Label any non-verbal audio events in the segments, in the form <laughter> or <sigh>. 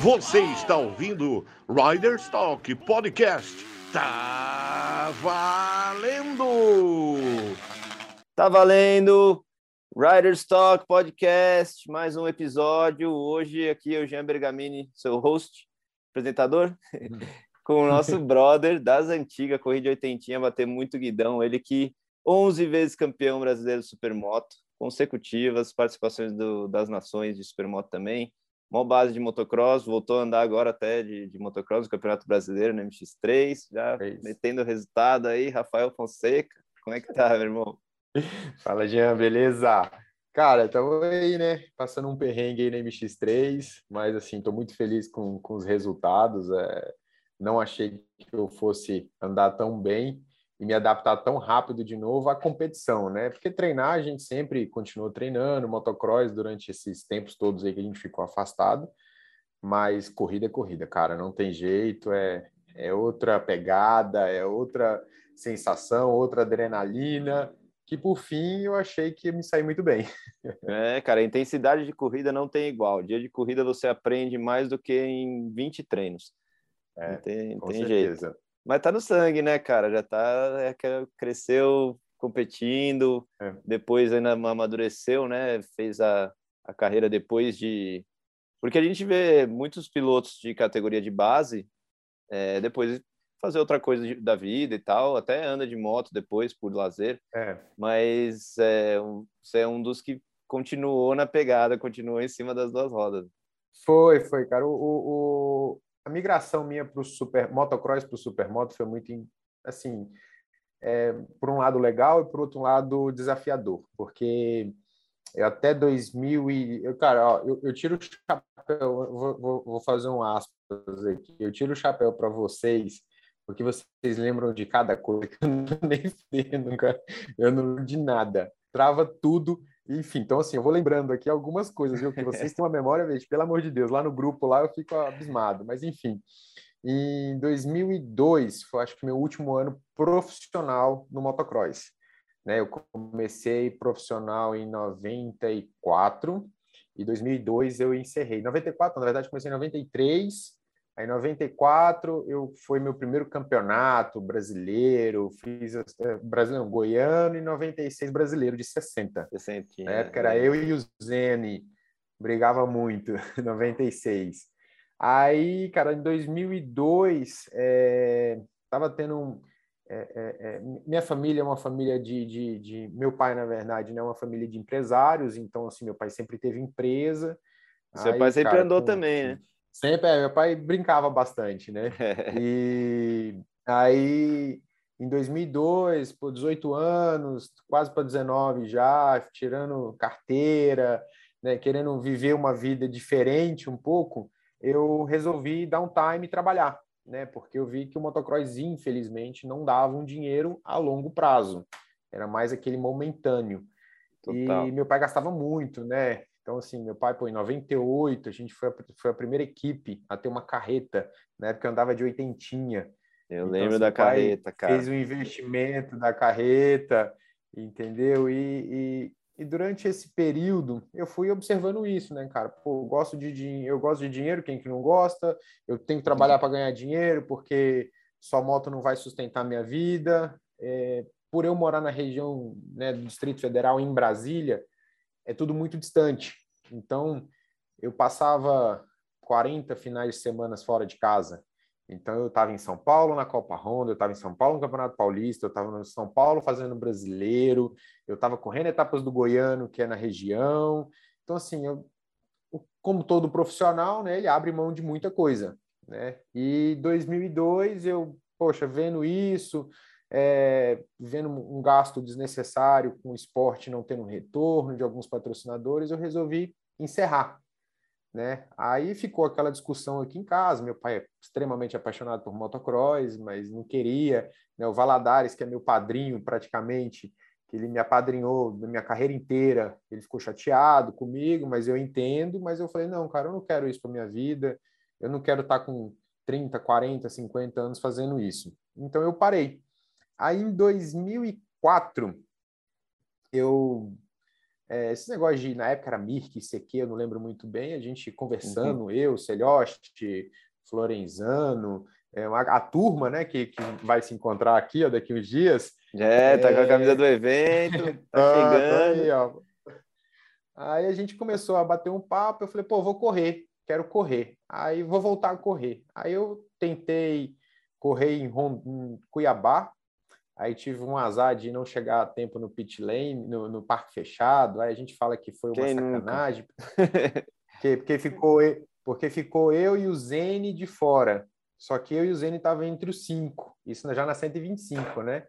Você está ouvindo Riders Talk Podcast. Tá valendo! Tá valendo! Riders Talk Podcast, mais um episódio. Hoje aqui eu, Jean Bergamini, seu host, apresentador, <laughs> com o nosso <laughs> brother das antigas, corrida oitentinha, bater muito guidão. Ele que 11 vezes campeão brasileiro de Supermoto, consecutivas, participações do, das nações de Supermoto também Mó base de motocross, voltou a andar agora até de, de motocross no Campeonato Brasileiro, no MX3, já é metendo resultado aí, Rafael Fonseca. Como é que tá, meu irmão? <laughs> Fala, Jean, beleza? Cara, estamos aí, né? Passando um perrengue aí no MX3, mas assim, estou muito feliz com, com os resultados. É... Não achei que eu fosse andar tão bem, e me adaptar tão rápido de novo à competição, né? Porque treinar a gente sempre continuou treinando, motocross durante esses tempos todos aí que a gente ficou afastado, mas corrida é corrida, cara, não tem jeito, é, é outra pegada, é outra sensação, outra adrenalina, que por fim eu achei que ia me sair muito bem. <laughs> É, cara, a intensidade de corrida não tem igual. Dia de corrida você aprende mais do que em 20 treinos. É, não tem, não tem jeito. Mas tá no sangue, né, cara? Já tá. É, cresceu competindo, é. depois ainda amadureceu, né? Fez a, a carreira depois de. Porque a gente vê muitos pilotos de categoria de base é, depois fazer outra coisa de, da vida e tal, até anda de moto depois por lazer. É. Mas é, você é um dos que continuou na pegada, continuou em cima das duas rodas. Foi, foi, cara. O, o, a migração minha para o super motocross para o supermoto foi muito assim é, por um lado legal e por outro lado desafiador porque eu até 2000 e eu, cara ó, eu, eu, tiro o chapéu vou, vou, vou, fazer um aspas aqui eu tiro o chapéu para vocês porque vocês lembram de cada coisa que eu <laughs> nem vendo, cara. eu não lembro de nada trava tudo enfim, então assim, eu vou lembrando aqui algumas coisas, viu? Que vocês têm uma memória, gente, pelo amor de Deus, lá no grupo lá eu fico abismado, mas enfim. Em 2002, foi acho que meu último ano profissional no motocross. Né? Eu comecei profissional em 94 e 2002 eu encerrei. 94, na verdade, comecei em 93 Aí, em 94, eu foi meu primeiro campeonato brasileiro, fiz é, brasileiro, goiano, e 96 brasileiro de 60. 60 Na época era eu e o Zene, brigava muito, <laughs> 96. Aí, cara, em 2002, é, tava tendo um, é, é, é, minha família é uma família de, de, de, meu pai na verdade né, é uma família de empresários então assim meu pai sempre teve empresa seu aí, pai sempre cara, andou com, também né Sempre, é, meu pai brincava bastante, né? <laughs> e aí, em 2002, por 18 anos, quase para 19 já, tirando carteira, né, querendo viver uma vida diferente um pouco, eu resolvi dar um time e trabalhar, né? Porque eu vi que o motocross, infelizmente, não dava um dinheiro a longo prazo. Era mais aquele momentâneo. Total. E meu pai gastava muito, né? Então, assim, meu pai, pô, em 98, a gente foi a, foi a primeira equipe a ter uma carreta, na época eu andava de oitentinha. Eu então, lembro assim, da carreta, cara. Fez o um investimento da carreta, entendeu? E, e, e, durante esse período eu fui observando isso, né, cara? Pô, eu gosto de dinheiro, eu gosto de dinheiro, quem que não gosta? Eu tenho que trabalhar para ganhar dinheiro, porque só moto não vai sustentar minha vida. É, por eu morar na região né, do Distrito Federal, em Brasília, é tudo muito distante. Então, eu passava 40 finais de semana fora de casa. Então, eu estava em São Paulo na Copa Honda, eu estava em São Paulo no Campeonato Paulista, eu estava em São Paulo fazendo brasileiro, eu estava correndo etapas do Goiano, que é na região. Então, assim, eu, como todo profissional, né, ele abre mão de muita coisa. Né? E 2002, eu, poxa, vendo isso, é, vendo um gasto desnecessário com o esporte não tendo retorno de alguns patrocinadores, eu resolvi encerrar. Né? Aí ficou aquela discussão aqui em casa. Meu pai é extremamente apaixonado por motocross, mas não queria. Né? O Valadares, que é meu padrinho praticamente, que ele me apadrinhou na minha carreira inteira, ele ficou chateado comigo, mas eu entendo. Mas eu falei: não, cara, eu não quero isso para minha vida. Eu não quero estar tá com 30, 40, 50 anos fazendo isso. Então eu parei. Aí em 2004, eu é, esse negócio de, na época era Mirk, CQ, eu não lembro muito bem, a gente conversando, uhum. eu, Celioste, Florenzano, é, uma, a turma, né, que, que vai se encontrar aqui ó, daqui uns dias. É, tá com a camisa do evento, tá <laughs> chegando. Aí, ó. aí a gente começou a bater um papo, eu falei, pô, vou correr, quero correr. Aí vou voltar a correr. Aí eu tentei correr em, em Cuiabá, aí tive um azar de não chegar a tempo no pit lane, no, no parque fechado, aí a gente fala que foi uma Quem sacanagem, <laughs> porque, porque, ficou, porque ficou eu e o Zene de fora, só que eu e o Zene estavam entre os cinco, isso já na 125, né?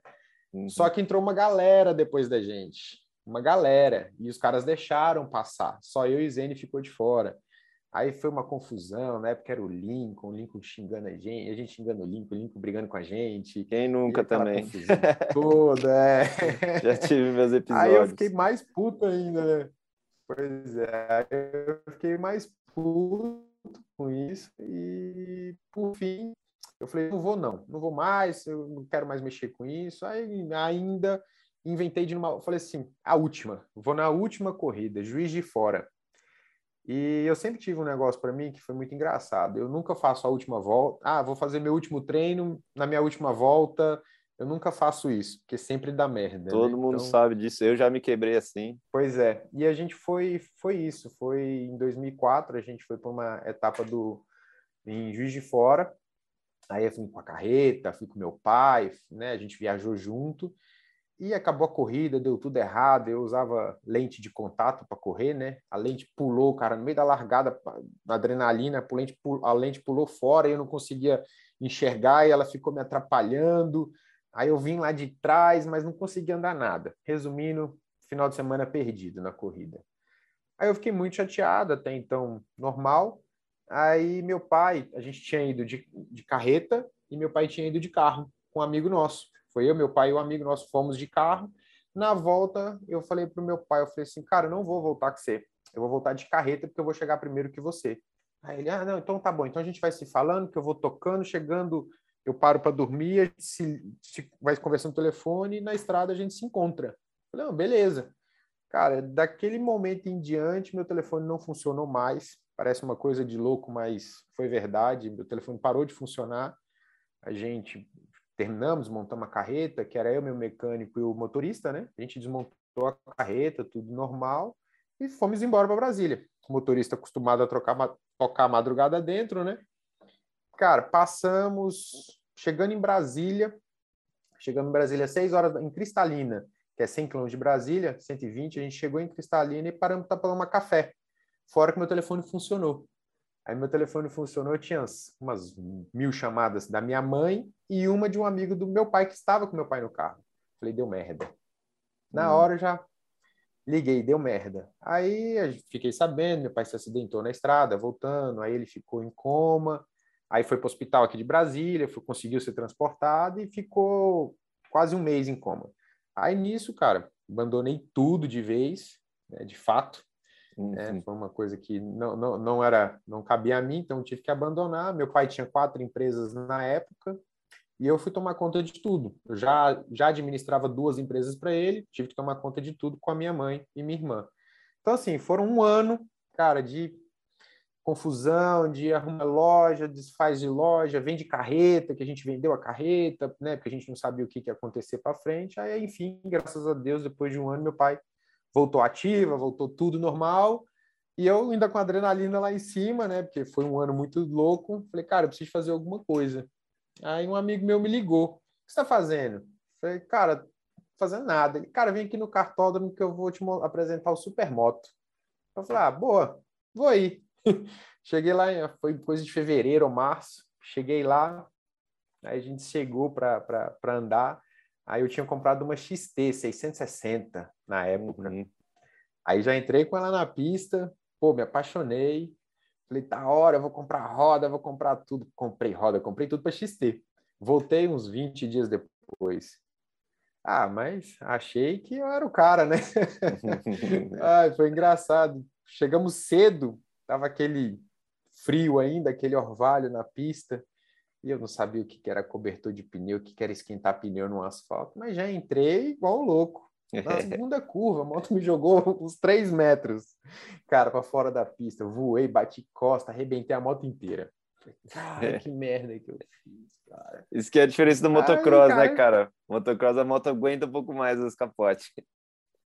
Uhum. Só que entrou uma galera depois da gente, uma galera, e os caras deixaram passar, só eu e o Zene ficou de fora. Aí foi uma confusão, na época era o Lincoln, o Lincoln xingando a gente, a gente xingando o Lincoln, o Lincoln brigando com a gente. Quem nunca também? <laughs> Toda, é. Já tive meus episódios. Aí eu fiquei mais puto ainda, né? Pois é, eu fiquei mais puto com isso e, por fim, eu falei, não vou não, não vou mais, eu não quero mais mexer com isso. Aí ainda inventei de uma, falei assim, a última, vou na última corrida, Juiz de Fora. E eu sempre tive um negócio para mim que foi muito engraçado. Eu nunca faço a última volta. Ah, vou fazer meu último treino na minha última volta. Eu nunca faço isso, porque sempre dá merda. Todo né? mundo então... sabe disso. Eu já me quebrei assim. Pois é. E a gente foi, foi isso. Foi em 2004. A gente foi para uma etapa do em Juiz de Fora. Aí eu fui com a carreta, fui com meu pai, né? A gente viajou junto. E acabou a corrida, deu tudo errado. Eu usava lente de contato para correr, né? A lente pulou, cara, no meio da largada, na adrenalina, a lente, a lente pulou fora e eu não conseguia enxergar e ela ficou me atrapalhando. Aí eu vim lá de trás, mas não conseguia andar nada. Resumindo, final de semana perdido na corrida. Aí eu fiquei muito chateado, até então normal. Aí meu pai, a gente tinha ido de, de carreta e meu pai tinha ido de carro com um amigo nosso. Foi eu, meu pai e um amigo nosso fomos de carro. Na volta, eu falei para o meu pai, eu falei assim, cara, eu não vou voltar com você. Eu vou voltar de carreta porque eu vou chegar primeiro que você. Aí ele, ah, não, então tá bom. Então a gente vai se falando, que eu vou tocando, chegando, eu paro para dormir, a gente se, se, vai conversando no telefone e na estrada a gente se encontra. Eu falei, não, beleza. Cara, daquele momento em diante, meu telefone não funcionou mais. Parece uma coisa de louco, mas foi verdade. Meu telefone parou de funcionar. A gente terminamos, montamos a carreta, que era eu, meu mecânico e o motorista, né? A gente desmontou a carreta, tudo normal, e fomos embora para Brasília. O motorista acostumado a trocar, tocar a madrugada dentro, né? Cara, passamos, chegando em Brasília, chegando em Brasília às 6 horas, em Cristalina, que é 100 km de Brasília, 120, a gente chegou em Cristalina e paramos para tomar café. Fora que meu telefone funcionou. Aí meu telefone funcionou, eu tinha umas mil chamadas da minha mãe e uma de um amigo do meu pai que estava com meu pai no carro. Falei, deu merda. Na hum. hora eu já liguei, deu merda. Aí fiquei sabendo, meu pai se acidentou na estrada, voltando, aí ele ficou em coma, aí foi para o hospital aqui de Brasília, foi, conseguiu ser transportado e ficou quase um mês em coma. Aí nisso, cara, abandonei tudo de vez, né, de fato, né? Foi uma coisa que não, não, não era, não cabia a mim, então tive que abandonar. Meu pai tinha quatro empresas na época e eu fui tomar conta de tudo. Eu já, já administrava duas empresas para ele, tive que tomar conta de tudo com a minha mãe e minha irmã. Então, assim, foram um ano, cara, de confusão, de arrumar loja, desfaz de loja, vende carreta, que a gente vendeu a carreta, né, porque a gente não sabia o que, que ia acontecer para frente. Aí, enfim, graças a Deus, depois de um ano, meu pai voltou ativa, voltou tudo normal. E eu ainda com adrenalina lá em cima, né? Porque foi um ano muito louco. Falei, cara, eu preciso fazer alguma coisa. Aí um amigo meu me ligou. O que você está fazendo? Falei, cara, fazendo nada. Ele, cara, vem aqui no cartódromo que eu vou te apresentar o Supermoto. Eu falei, ah, boa, vou aí. <laughs> Cheguei lá, foi coisa de fevereiro ou março. Cheguei lá, aí a gente chegou para andar. Aí eu tinha comprado uma XT 660 na época. Uhum. Aí já entrei com ela na pista, pô, me apaixonei. Falei, tá hora, eu vou comprar roda, vou comprar tudo. Comprei roda, comprei tudo para XT. Voltei uns 20 dias depois. Ah, mas achei que eu era o cara, né? <laughs> Ai, foi engraçado. Chegamos cedo, tava aquele frio ainda, aquele orvalho na pista. E eu não sabia o que era cobertor de pneu, o que era esquentar pneu no asfalto, mas já entrei igual louco. Na <laughs> segunda curva, a moto me jogou uns 3 metros, cara, para fora da pista. voei, bati costa, arrebentei a moto inteira. Cara, que merda que eu fiz, cara. Isso que é a diferença do motocross, Ai, cara... né, cara? Motocross, a moto aguenta um pouco mais os capotes.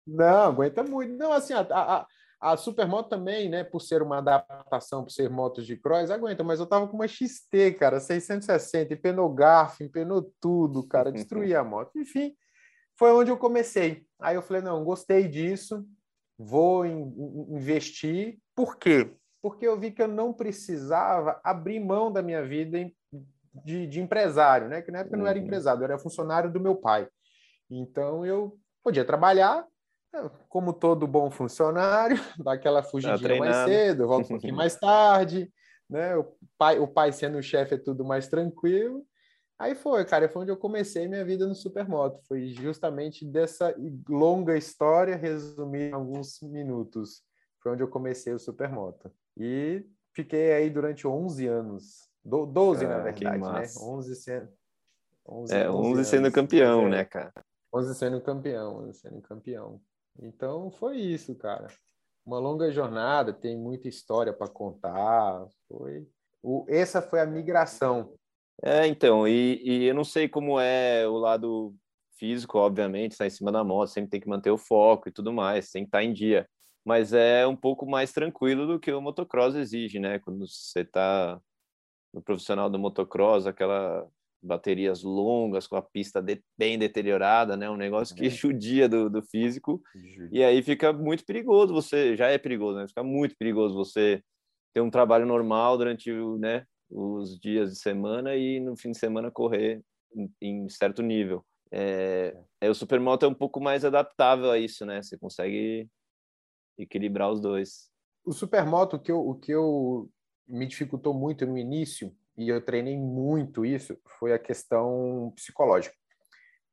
Não, aguenta muito. Não, assim, a, a, a Supermoto também, né, por ser uma adaptação, por ser motos de cross, aguenta, mas eu tava com uma XT, cara, 660, empenou garfo, empenou tudo, cara, <laughs> destruí a moto. Enfim, foi onde eu comecei. Aí eu falei, não, gostei disso, vou in, investir. Por quê? Porque eu vi que eu não precisava abrir mão da minha vida de, de empresário, né? Que na época eu não era uhum. empresário, eu era funcionário do meu pai. Então eu podia trabalhar, como todo bom funcionário, <laughs> dá aquela fugidinha mais cedo, volta um pouquinho mais <laughs> tarde, né? O pai, o pai sendo o chefe é tudo mais tranquilo. Aí foi, cara, foi onde eu comecei minha vida no Supermoto. Foi justamente dessa longa história resumir em alguns minutos. Foi onde eu comecei o Supermoto. E fiquei aí durante 11 anos. Do, 12, na verdade, né? 11 sendo... 11, é, 11, 11 sendo campeão, né, cara? 11 sendo campeão, 11 sendo campeão. Então foi isso, cara. Uma longa jornada, tem muita história para contar. Foi o, essa foi a migração. É, então, e, e eu não sei como é o lado físico, obviamente, está em cima da moto, sempre tem que manter o foco e tudo mais, tem que estar tá em dia. Mas é um pouco mais tranquilo do que o motocross exige, né? Quando você está no profissional do motocross, aquela baterias longas, com a pista de, bem deteriorada, né? Um negócio que é. judia do, do físico. Judia. E aí fica muito perigoso você, já é perigoso, né? Fica muito perigoso você ter um trabalho normal durante né, os dias de semana e no fim de semana correr em, em certo nível. É, é. é, o Supermoto é um pouco mais adaptável a isso, né? Você consegue equilibrar os dois. O Supermoto, o que eu, o que eu me dificultou muito no início e eu treinei muito isso, foi a questão psicológica.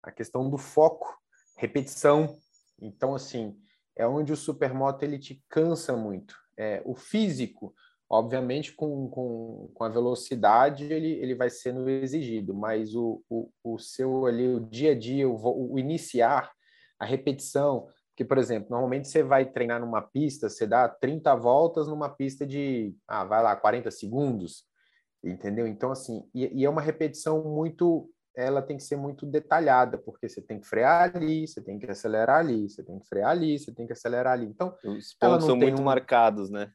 A questão do foco, repetição. Então, assim, é onde o supermoto ele te cansa muito. É, o físico, obviamente, com, com, com a velocidade, ele, ele vai sendo exigido, mas o, o, o seu ali, o dia a dia, o, o iniciar, a repetição, que, por exemplo, normalmente você vai treinar numa pista, você dá 30 voltas numa pista de, ah, vai lá, 40 segundos entendeu? Então, assim, e, e, é uma repetição muito, ela tem que ser muito detalhada, porque você tem que frear ali, você tem que acelerar ali, você tem que frear ali, você tem que acelerar ali. Então, os pontos são muito um, marcados, né?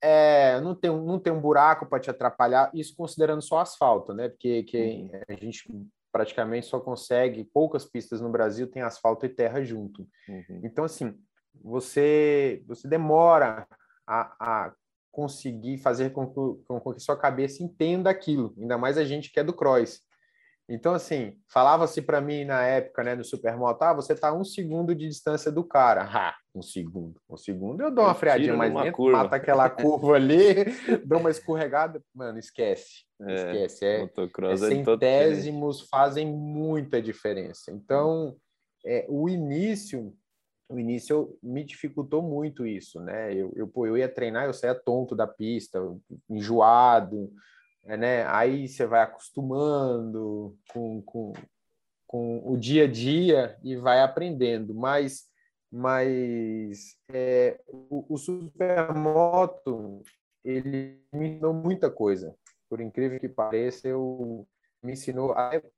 É, não tem, não tem um buraco para te atrapalhar, isso considerando só asfalto, né? Porque que uhum. a gente praticamente só consegue, poucas pistas no Brasil tem asfalto e terra junto. Uhum. Então, assim, você, você demora a, a conseguir fazer com que, com que sua cabeça entenda aquilo, ainda mais a gente que é do cross. Então, assim, falava-se para mim na época, né, no Supermoto, ah, você tá um segundo de distância do cara. Ah, um segundo. Um segundo eu dou uma eu freadinha mais lenta, mata aquela curva ali, <laughs> dou uma escorregada. Mano, esquece. É, esquece. É, é, é centésimos fazem muita diferença. Então, é, o início no início me dificultou muito isso, né? Eu, eu, pô, eu ia treinar, eu saía tonto da pista, enjoado, né? Aí você vai acostumando com, com, com o dia a dia e vai aprendendo, mas mas é, o, o supermoto ele me ensinou muita coisa, por incrível que pareça, eu me ensinou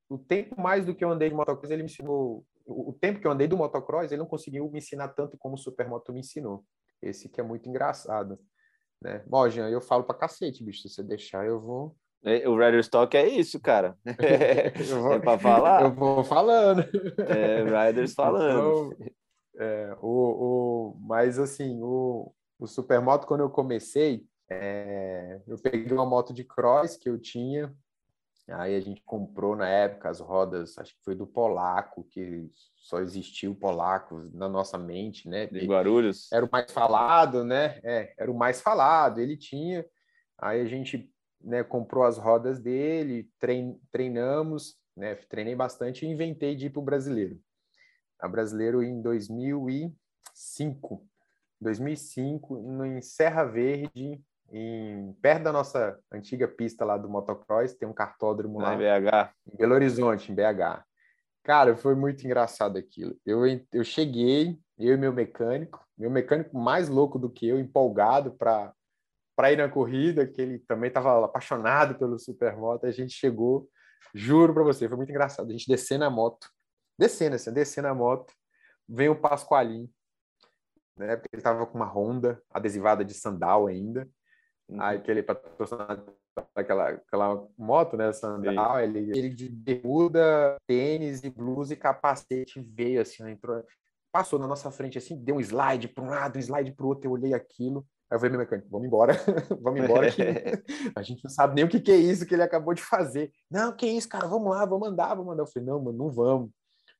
o tempo mais do que eu andei de motocross, ele me ensinou o tempo que eu andei do motocross, ele não conseguiu me ensinar tanto como o Supermoto me ensinou. Esse que é muito engraçado, né? Bom, Jean, eu falo pra cacete, bicho, se você deixar, eu vou... É, o Rider Stock é isso, cara. <laughs> vou, é para falar? Eu vou falando. É, Riders falando. Então, é, o, o, mas, assim, o, o Supermoto, quando eu comecei, é, eu peguei uma moto de cross que eu tinha, Aí a gente comprou na época as rodas, acho que foi do Polaco, que só existiu Polaco na nossa mente, né? De Guarulhos. Era o mais falado, né? É, era o mais falado, ele tinha. Aí a gente né, comprou as rodas dele, trein, treinamos, né? Treinei bastante e inventei de ir para o brasileiro. A brasileiro em 2005. 2005, no, em Serra Verde, em, perto da nossa antiga pista lá do motocross, tem um cartódromo lá. Em BH. Em Belo Horizonte, em BH. Cara, foi muito engraçado aquilo. Eu, eu cheguei, eu e meu mecânico, meu mecânico mais louco do que eu, empolgado para para ir na corrida, que ele também estava apaixonado pelo supermoto. A gente chegou, juro para você, foi muito engraçado. A gente descendo a moto, descendo assim, descendo a moto, vem o Pascoalinho, né? Porque ele estava com uma Honda adesivada de sandal ainda. Uhum. Aí que ele patrocinado aquela, aquela moto, né? Sandal, ele, ele de bermuda, tênis e blusa e capacete veio assim, entrou, passou na nossa frente assim, deu um slide para um lado, um slide para o outro, eu olhei aquilo. Aí eu falei, meu mecânico, vamos embora, <laughs> vamos embora, que <laughs> a gente não sabe nem o que, que é isso que ele acabou de fazer. Não, que isso, cara, vamos lá, vamos andar, vamos andar. Eu falei, não, mano, não vamos.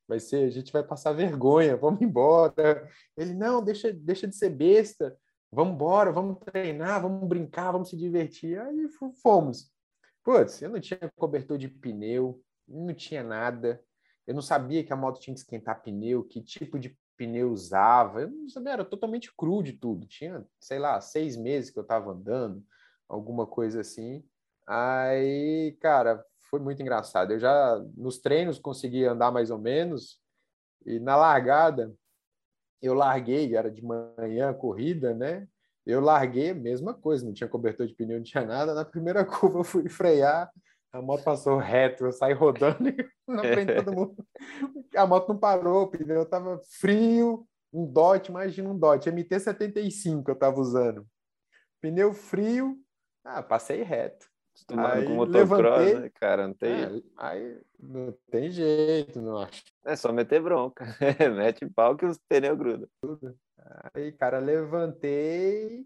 Vai ser, a gente vai passar vergonha, vamos embora. Ele, não, deixa, deixa de ser besta vamos embora, vamos treinar, vamos brincar, vamos se divertir. Aí fomos. Putz, eu não tinha cobertor de pneu, não tinha nada. Eu não sabia que a moto tinha que esquentar pneu, que tipo de pneu usava. Eu não sabia, era totalmente cru de tudo. Tinha, sei lá, seis meses que eu estava andando, alguma coisa assim. Aí, cara, foi muito engraçado. Eu já, nos treinos, consegui andar mais ou menos. E na largada, eu larguei, era de manhã corrida, né? Eu larguei, mesma coisa, não tinha cobertor de pneu, não tinha nada. Na primeira curva eu fui frear, a moto passou reto, eu saí rodando <laughs> na frente todo mundo. A moto não parou, o pneu estava frio, um DOT, imagina um DOT, MT-75 eu estava usando. Pneu frio, ah, passei reto. Acostumado com motocross, né, cara? Não tem. É, aí não tem jeito, não acho. É só meter bronca. <laughs> Mete pau que os pneus grudam. Aí, cara, levantei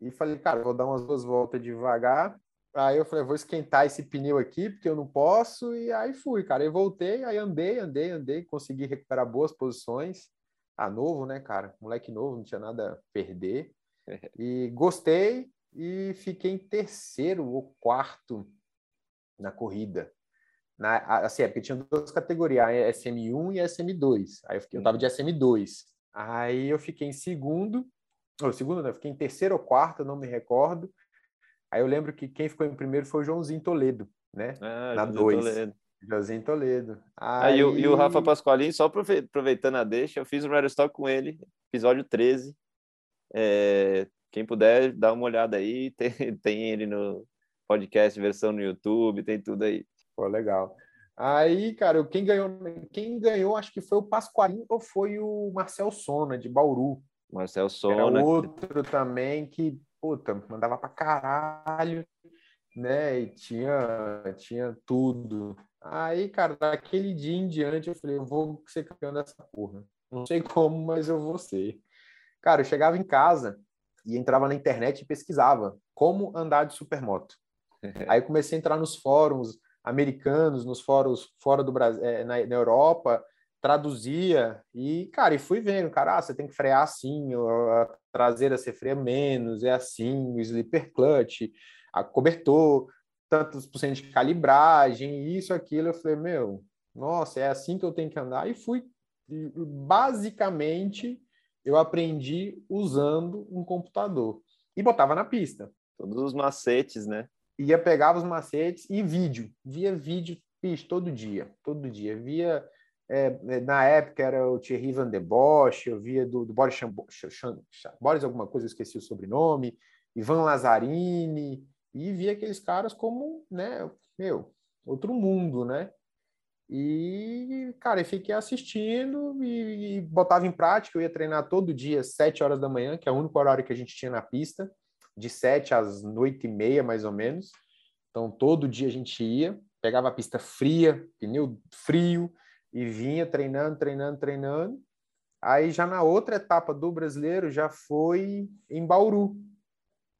e falei, cara, vou dar umas duas voltas devagar. Aí eu falei, vou esquentar esse pneu aqui, porque eu não posso. E aí fui, cara. E voltei, aí andei, andei, andei, consegui recuperar boas posições. Ah, novo, né, cara? Moleque novo, não tinha nada a perder. <laughs> E gostei, e fiquei em terceiro ou quarto na corrida. Na, assim, é porque tinha duas categorias, a SM1 e a SM2. Aí eu, fiquei, eu tava de SM2. Aí eu fiquei em segundo, ou segundo, não, eu fiquei em terceiro ou quarto, não me recordo. Aí eu lembro que quem ficou em primeiro foi o Joãozinho Toledo, né? Ah, na 2. Joãozinho Toledo. Aí... Ah, e, o Rafa Pasqualinho, só aproveitando a deixa, eu fiz o Rider Stock com ele, episódio 13. É, quem puder, dá uma olhada aí. <laughs> Tem, tem ele no podcast, versão no YouTube, tem tudo aí. Pô, legal. Aí, cara, quem ganhou, quem ganhou, acho que foi o Pasqualinho ou foi o Marcel Sona, de Bauru. Marcel Sona. Era outro também que, puta, mandava pra caralho, né? E tinha, tinha tudo. Aí, cara, daquele dia em diante, eu falei, eu vou ser campeão dessa porra. Não sei como, mas eu vou ser. Cara, eu chegava em casa, e entrava na internet e pesquisava como andar de supermoto. <laughs> Aí comecei a entrar nos fóruns americanos, nos fóruns fora do Brasil, é, na, na, Europa, traduzia e, cara, e fui vendo, cara, ah, você tem que frear assim, a traseira você freia menos, é assim, o slipper clutch, a cobertor, tantos por cento de calibragem, isso, aquilo. Eu falei, meu, nossa, é assim que eu tenho que andar. E fui, basicamente, eu aprendi usando um computador e botava na pista. Todos os macetes, né? Ia pegava os macetes e vídeo, via vídeo, bicho, todo dia, todo dia. Via, é, é na época era o Thierry Van der Bosch, eu via do, do Boris, Chambo, Boris alguma coisa, eu esqueci o sobrenome, Ivan Lazzarini, e via aqueles caras como, né, meu, outro mundo, né? E, cara, eu fiquei assistindo e, e, botava em prática. Eu ia treinar todo dia, sete horas da manhã, que é o único horário que a gente tinha na pista, de sete às noite e meia, mais ou menos. Então, todo dia a gente ia, pegava a pista fria, pneu frio, e vinha treinando, treinando, treinando. Aí, já na outra etapa do brasileiro, já foi em Bauru.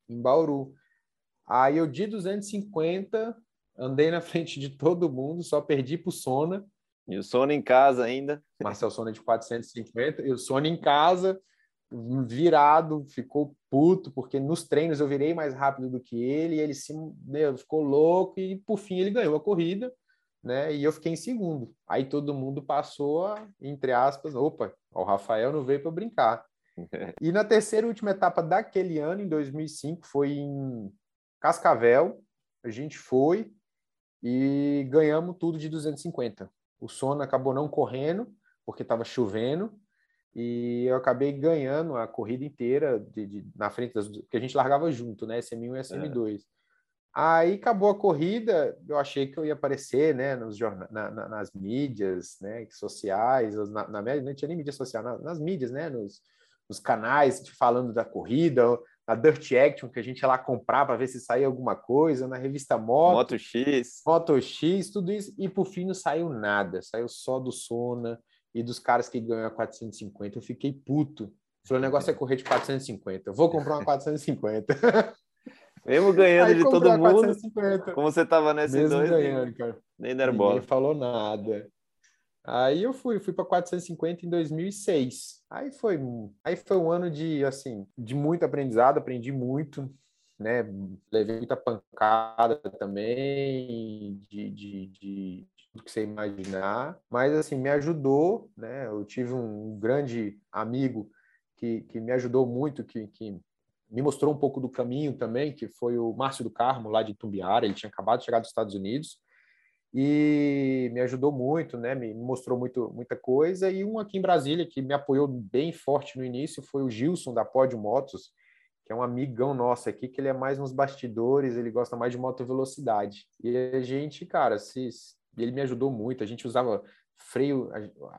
Em Bauru. Aí, eu de 250 andei na frente de todo mundo, só perdi para o Sona. E o Sona em casa ainda. Marcel Sona de 450, e o Sona em casa, virado, ficou puto, porque nos treinos eu virei mais rápido do que ele, e ele se, meu, ficou louco, e por fim ele ganhou a corrida, né? E eu fiquei em segundo. Aí todo mundo passou a, entre aspas, opa, o Rafael não veio para brincar. <laughs> e na terceira e última etapa daquele ano, em 2005, foi em Cascavel, a gente foi, e ganhamos tudo de 250. o Sona acabou não correndo, porque estava chovendo, e eu acabei ganhando a corrida inteira de, de, na frente das porque a gente largava junto, né? SM1 e SM2. É. Aí acabou a corrida, eu achei que eu ia aparecer, né, nos jornais, na, na, nas mídias, né, sociais, na, na não tinha nem mídia social, nas, nas mídias, né, nos, nos canais falando da corrida, na Dirt Action, que a gente ia lá comprar para ver se saía alguma coisa, na revista Moto. Moto X. Moto X, tudo isso. E por fim não saiu nada. Saiu só do Sona e dos caras que ganham a 450. Eu fiquei puto. Falei, o negócio é correr de 450. Eu vou comprar uma 450. <laughs> Mesmo ganhando Aí, de todo mundo. 450. Como você tava nesse Mesmo dois, ganhando, cara. Nem deram bola. Ninguém falou nada. Aí eu fui, fui para 450 em 2006. Aí foi, aí foi um ano de assim, de muito aprendizado, aprendi muito, né? Levei muita pancada também, de, de, de do que você imaginar, mas assim me ajudou, né? Eu tive um grande amigo que, que me ajudou muito, que, que me mostrou um pouco do caminho também, que foi o Márcio do Carmo lá de Tumbiara. Ele tinha acabado de chegar dos Estados Unidos e me ajudou muito, né? Me mostrou muito, muita coisa. E um aqui em Brasília que me apoiou bem forte no início foi o Gilson da Pódio Motos, que é um amigão nosso aqui, que ele é mais nos bastidores, ele gosta mais de moto velocidade. E a gente, cara, se, ele me ajudou muito. A gente usava freio,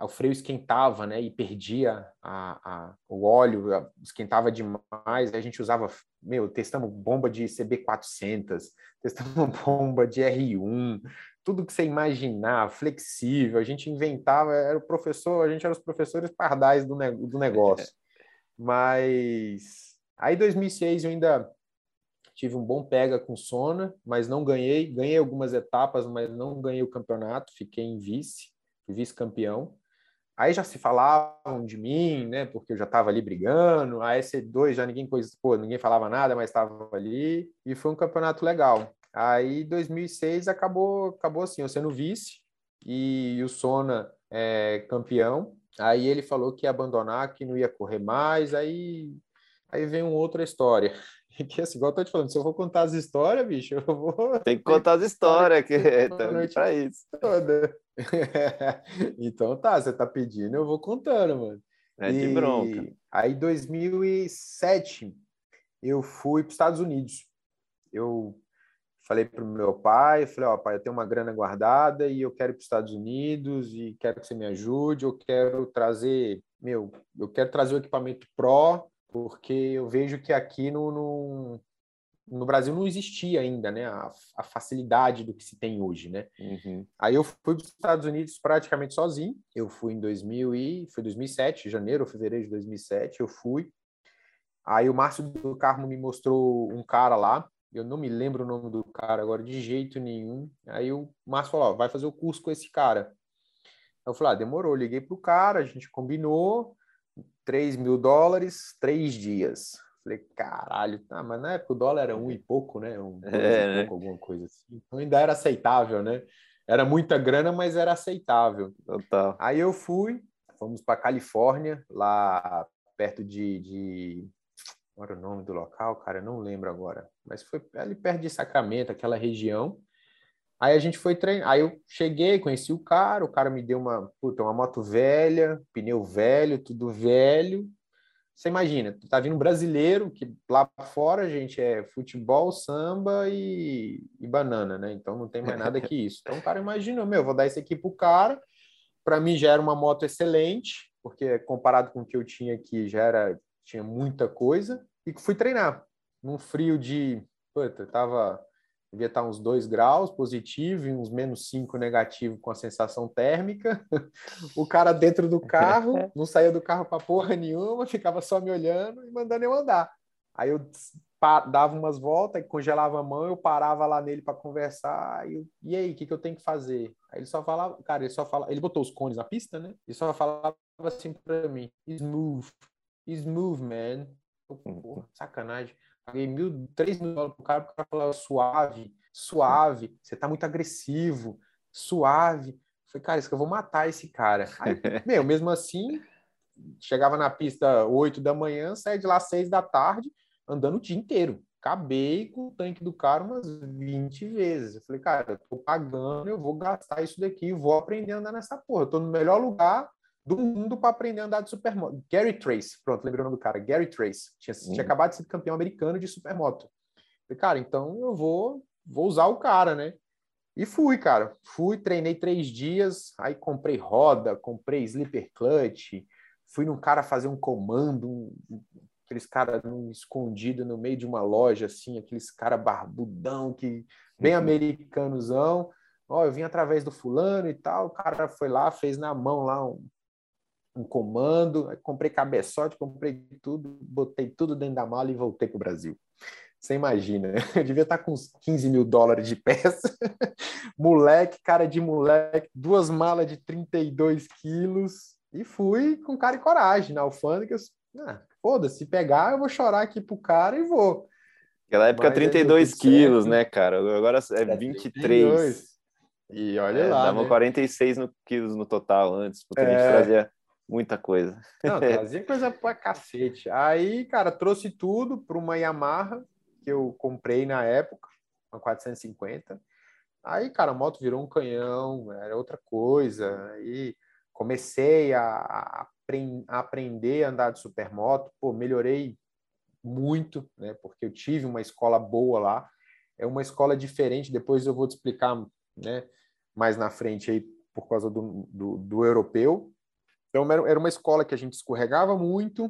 o freio esquentava, né? E perdia a, a, o óleo, esquentava demais. A gente usava, meu, testamos bomba de CB400, testamos <laughs> bomba de R1, tudo que você imaginar, flexível, a gente inventava, era o professor, a gente era os professores pardais do, ne do negócio. <laughs> Mas aí, em 2006, eu ainda tive um bom pega com Sona, mas não ganhei. Ganhei algumas etapas, mas não ganhei o campeonato, fiquei em vice, vice-campeão. Aí já se falavam de mim, né? Porque eu já estava ali brigando. A S2 já ninguém coisa, pô, ninguém falava nada, mas estava ali. E foi um campeonato legal. Aí 2006 acabou, acabou assim, eu sendo vice e o Sona é, campeão. Aí ele falou que ia abandonar, que não ia correr mais. Aí, aí vem uma outra história. <laughs> Que assim, igual eu tô te falando, se eu vou contar as histórias, bicho, eu vou. <laughs> Tem que contar as histórias, que é pra isso. Toda. <laughs> então tá, você tá pedindo, eu vou contando, mano. É de e... bronca. Aí, 2007, eu fui para os Estados Unidos. Eu falei para o meu pai, falei, ó, pai, eu tenho uma grana guardada e eu quero ir para os Estados Unidos e quero que você me ajude, eu quero trazer, meu, eu quero trazer o equipamento Pro, porque eu vejo que aqui no, no, no Brasil não existia ainda, né, a, a, facilidade do que se tem hoje, né? Uhum. Aí eu fui para os Estados Unidos praticamente sozinho, eu fui em 2000 e, foi 2007, janeiro ou fevereiro de 2007, eu fui, Aí o Márcio do Carmo me mostrou um cara lá, eu não me lembro o nome do cara agora de jeito nenhum. Aí o Márcio falou: ó, vai fazer o curso com esse cara. Eu falei: ah, demorou. Liguei pro cara, a gente combinou 3 mil dólares, três dias. Falei, caralho, tá, mas na época o dólar era um e pouco, né? Um é, e né? pouco, alguma coisa assim. Então ainda era aceitável, né? Era muita grana, mas era aceitável. Total. Aí eu fui, fomos para Califórnia, lá perto de, de Agora o nome do local, cara, eu não lembro agora. Mas foi ali perto de Sacramento, aquela região. Aí a gente foi treinar. Aí eu cheguei, conheci o cara, o cara me deu uma, puta, uma moto velha, pneu velho, tudo velho. Você imagina, tu tá vindo um brasileiro, que lá fora, gente, é futebol, samba e, e banana, né? Então não tem mais nada que <laughs> isso. Então o cara imaginou, meu, vou dar isso aqui pro cara. Para mim já era uma moto excelente, porque comparado com o que eu tinha aqui, já era tinha muita coisa, e fui treinar. Num frio de. Puta, tava. Devia estar uns 2 graus positivo e uns menos 5 negativo com a sensação térmica. <laughs> o cara dentro do carro, <laughs> não saía do carro para porra nenhuma, ficava só me olhando e mandando eu andar. Aí eu dava umas voltas, e congelava a mão, eu parava lá nele para conversar. E, eu, e aí, o que, que eu tenho que fazer? Aí ele só falava, cara, ele só falava, ele botou os cones na pista, né? Ele só falava assim para mim: smooth, Smooth, man. Porra, sacanagem. Paguei mil, três mil dólares pro cara, porque o cara falava suave, suave, você tá muito agressivo, suave. falei, cara, isso que eu vou matar esse cara. Aí, <laughs> meu, mesmo assim, chegava na pista 8 da manhã, saía de lá 6 da tarde, andando o dia inteiro. acabei com o tanque do cara umas 20 vezes. Eu falei, cara, eu tô pagando, eu vou gastar isso daqui, vou aprender a andar nessa porra. Eu tô no melhor lugar do mundo para aprender a andar de supermoto. Gary Trace, pronto, lembrei o nome do cara, Gary Trace. Tinha, uhum. tinha acabado de ser campeão americano de supermoto. Falei, cara, então eu vou, vou usar o cara, né? E fui, cara. Fui, treinei três dias, aí comprei roda, comprei sleeper clutch, fui num cara fazer um comando, um, aqueles caras escondido no meio de uma loja, assim, aqueles cara barbudão, que bem uhum. americanozão. Ó, eu vim através do fulano e tal, o cara foi lá, fez na mão lá um, um comando, comprei cabeçote, comprei tudo, botei tudo dentro da mala e voltei para o Brasil. Você imagina, <laughs> eu devia estar com uns 15 mil dólares de peça, <laughs> moleque, cara de moleque, duas malas de 32 quilos, e fui com cara e coragem na alfândega. Ah, Foda-se, se pegar, eu vou chorar aqui pro cara e vou. Naquela época, Mas 32 quilos, né, cara? Agora é 23. É 32. E olha é, lá. Dava né? 46 no, quilos no total antes, porque é... a gente é. trazia muita coisa. Não, <laughs> trazia coisa pra cacete. Aí, cara, trouxe tudo para uma Yamaha que eu comprei na época, uma 450. Aí, cara, a moto virou um canhão, era outra coisa. Aí comecei a, a, a aprender a andar de supermoto, pô, melhorei muito, né? Porque eu tive uma escola boa lá. É uma escola diferente, depois eu vou te explicar, né? Mais na frente aí, por causa do, do, do europeu. Então, era uma escola que a gente escorregava muito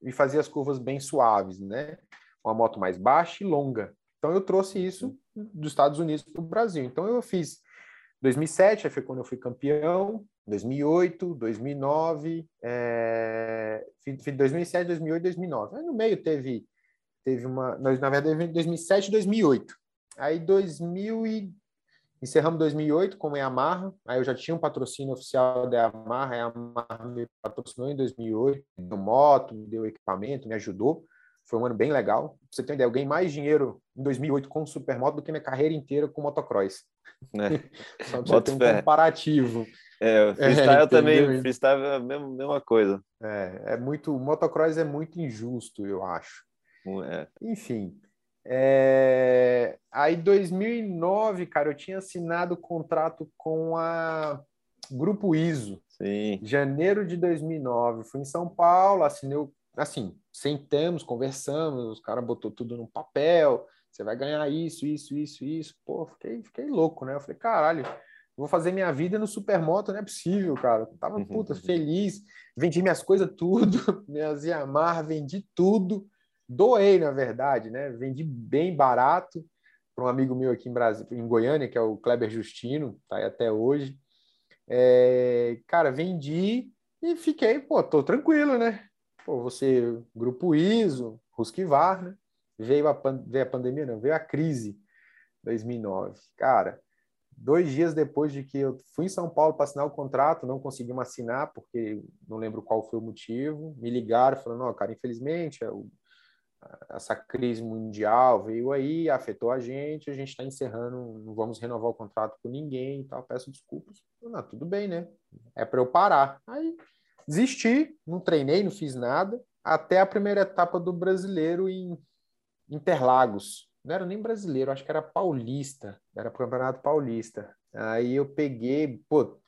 e fazia as curvas bem suaves, né? Uma moto mais baixa e longa. Então, eu trouxe isso dos Estados Unidos para o Brasil. Então, eu fiz 2007, foi quando eu fui campeão, 2008, 2009, é, 2007, 2008, 2009. Aí no meio teve, teve uma, na verdade, 2007 e 2008. Aí 2000 e Encerramos 2008 com a Yamaha, aí eu já tinha um patrocínio oficial da Yamaha, a Yamaha me patrocinou em 2008, me deu moto, me deu equipamento, me ajudou. Foi um ano bem legal. Pra você ter uma ideia, eu ganhei mais dinheiro em 2008 com supermoto do que minha carreira inteira com motocross. É. <laughs> Só pra você ter um comparativo. É, o freestyle é, também, freestyle é a mesma, mesma coisa. É, é muito, motocross é muito injusto, eu acho. É. Enfim, é... Aí, 2009, cara, eu tinha assinado contrato com a Grupo ISO. Sim. Janeiro de 2009. Fui em São Paulo, assinei, assim, sentamos, conversamos, os caras botou tudo no papel. Você vai ganhar isso, isso, isso, isso. Pô, fiquei, fiquei louco, né? Eu falei, caralho, vou fazer minha vida no Supermoto, não é possível, cara. Eu tava, puta, <laughs> feliz. Vendi minhas coisas tudo, <laughs> minhas Yamaha, vendi tudo doei, na verdade, né? Vendi bem barato para um amigo meu aqui em Brasil, em Goiânia, que é o Kleber Justino, tá aí até hoje. É, cara, vendi e fiquei, pô, tô tranquilo, né? Pô, você, Grupo ISO, Husqvarna, né? Veio a, veio a pandemia, não, veio a crise 2009. Cara, dois dias depois de que eu fui em São Paulo para assinar o contrato, não conseguimos assinar, porque não lembro qual foi o motivo. Me ligaram falando: Ó, cara, infelizmente, o essa crise mundial veio aí, afetou a gente, a gente está encerrando, não vamos renovar o contrato com ninguém e tal, peço desculpas. Não, tudo bem, né? É para eu parar. Aí desisti, não treinei, não fiz nada, até a primeira etapa do brasileiro em Interlagos. Não era nem brasileiro, acho que era paulista, era campeonato paulista. Aí eu peguei, pô,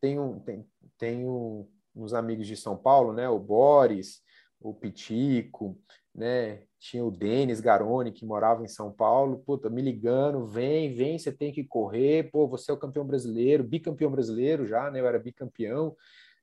tenho, tenho, tenho uns amigos de São Paulo, né? O Boris, o Pitico, né? Tinha o Denis Garoni, que morava em São Paulo, puta, me ligando, vem, vem, você tem que correr, pô, você é o campeão brasileiro, bicampeão brasileiro já, né? Eu era bicampeão,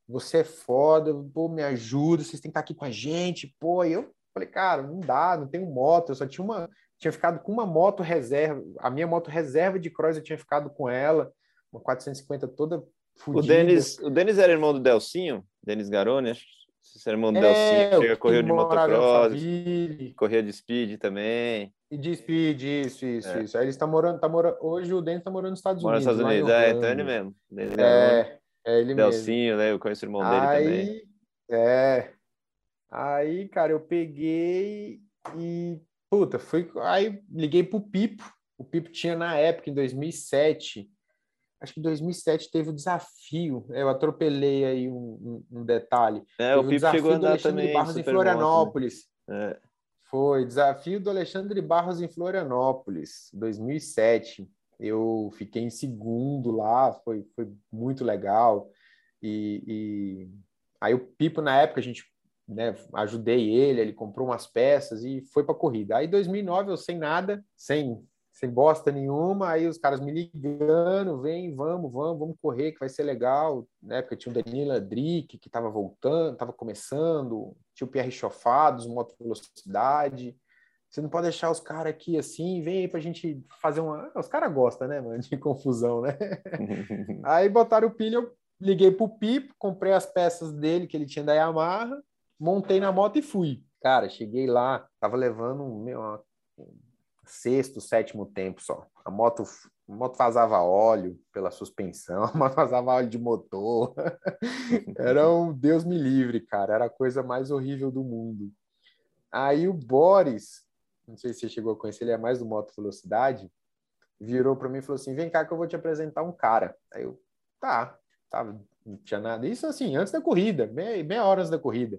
você é foda, pô, me ajuda, vocês têm que estar aqui com a gente, pô, e eu falei, cara, não dá, não tenho moto, eu só tinha uma, tinha ficado com uma moto reserva, a minha moto reserva de cross eu tinha ficado com ela, uma 450 toda fudida. O Denis, o Denis era irmão do Delcinho, Denis Garoni, acho esse irmão do é, Delcinho, chega, correu de motocross, corria de speed também. E de speed, isso, isso, é. isso. Aí ele está morando, tá morando, hoje o Dente está morando nos Estados Mora Unidos. Mora nos Estados Unidos, é, então ele mesmo. Ele é, é ele Delcinho, mesmo. né? Eu conheço o irmão dele aí, também. É. Aí, cara, eu peguei e, puta, fui, aí liguei pro Pipo. O Pipo tinha na época, em 2007, acho que em 2007 teve o desafio, eu atropelei aí um, um, um detalhe. É, teve o Pipo chegou a andar também Barros em Florianópolis. É. Foi desafio do Alexandre Barros em Florianópolis, 2007. Eu fiquei em segundo lá, foi, foi muito legal. E, e aí o Pipo, na época, a gente né, ajudei ele, ele comprou umas peças e foi para a corrida. Aí 2009 eu sem nada, sem sem bosta nenhuma, aí os caras me ligando, vem, vamos, vamos, vamos correr, que vai ser legal. Na época tinha o Danilo Adric, que estava voltando, estava começando, tinha o Pierre Chofados, moto velocidade. Você não pode deixar os caras aqui assim, vem aí pra gente fazer uma. Os caras gostam, né, mano, de confusão, né? <laughs> aí botaram o pilha, eu liguei pro Pipo, comprei as peças dele que ele tinha da Yamaha, montei na moto e fui. Cara, cheguei lá, tava levando meu, uma sexto, sétimo tempo só. A moto, a moto vazava óleo pela suspensão, <laughs> a moto vazava óleo de motor. <laughs> Era um Deus me livre, cara. Era a coisa mais horrível do mundo. Aí o Boris, não sei se você chegou a conhecer, ele é mais do Moto Velocidade, virou para mim e falou assim: vem cá que eu vou te apresentar um cara. Aí eu, tá, tava, não tinha nada. Isso assim, antes da corrida, meia, meia hora antes da corrida.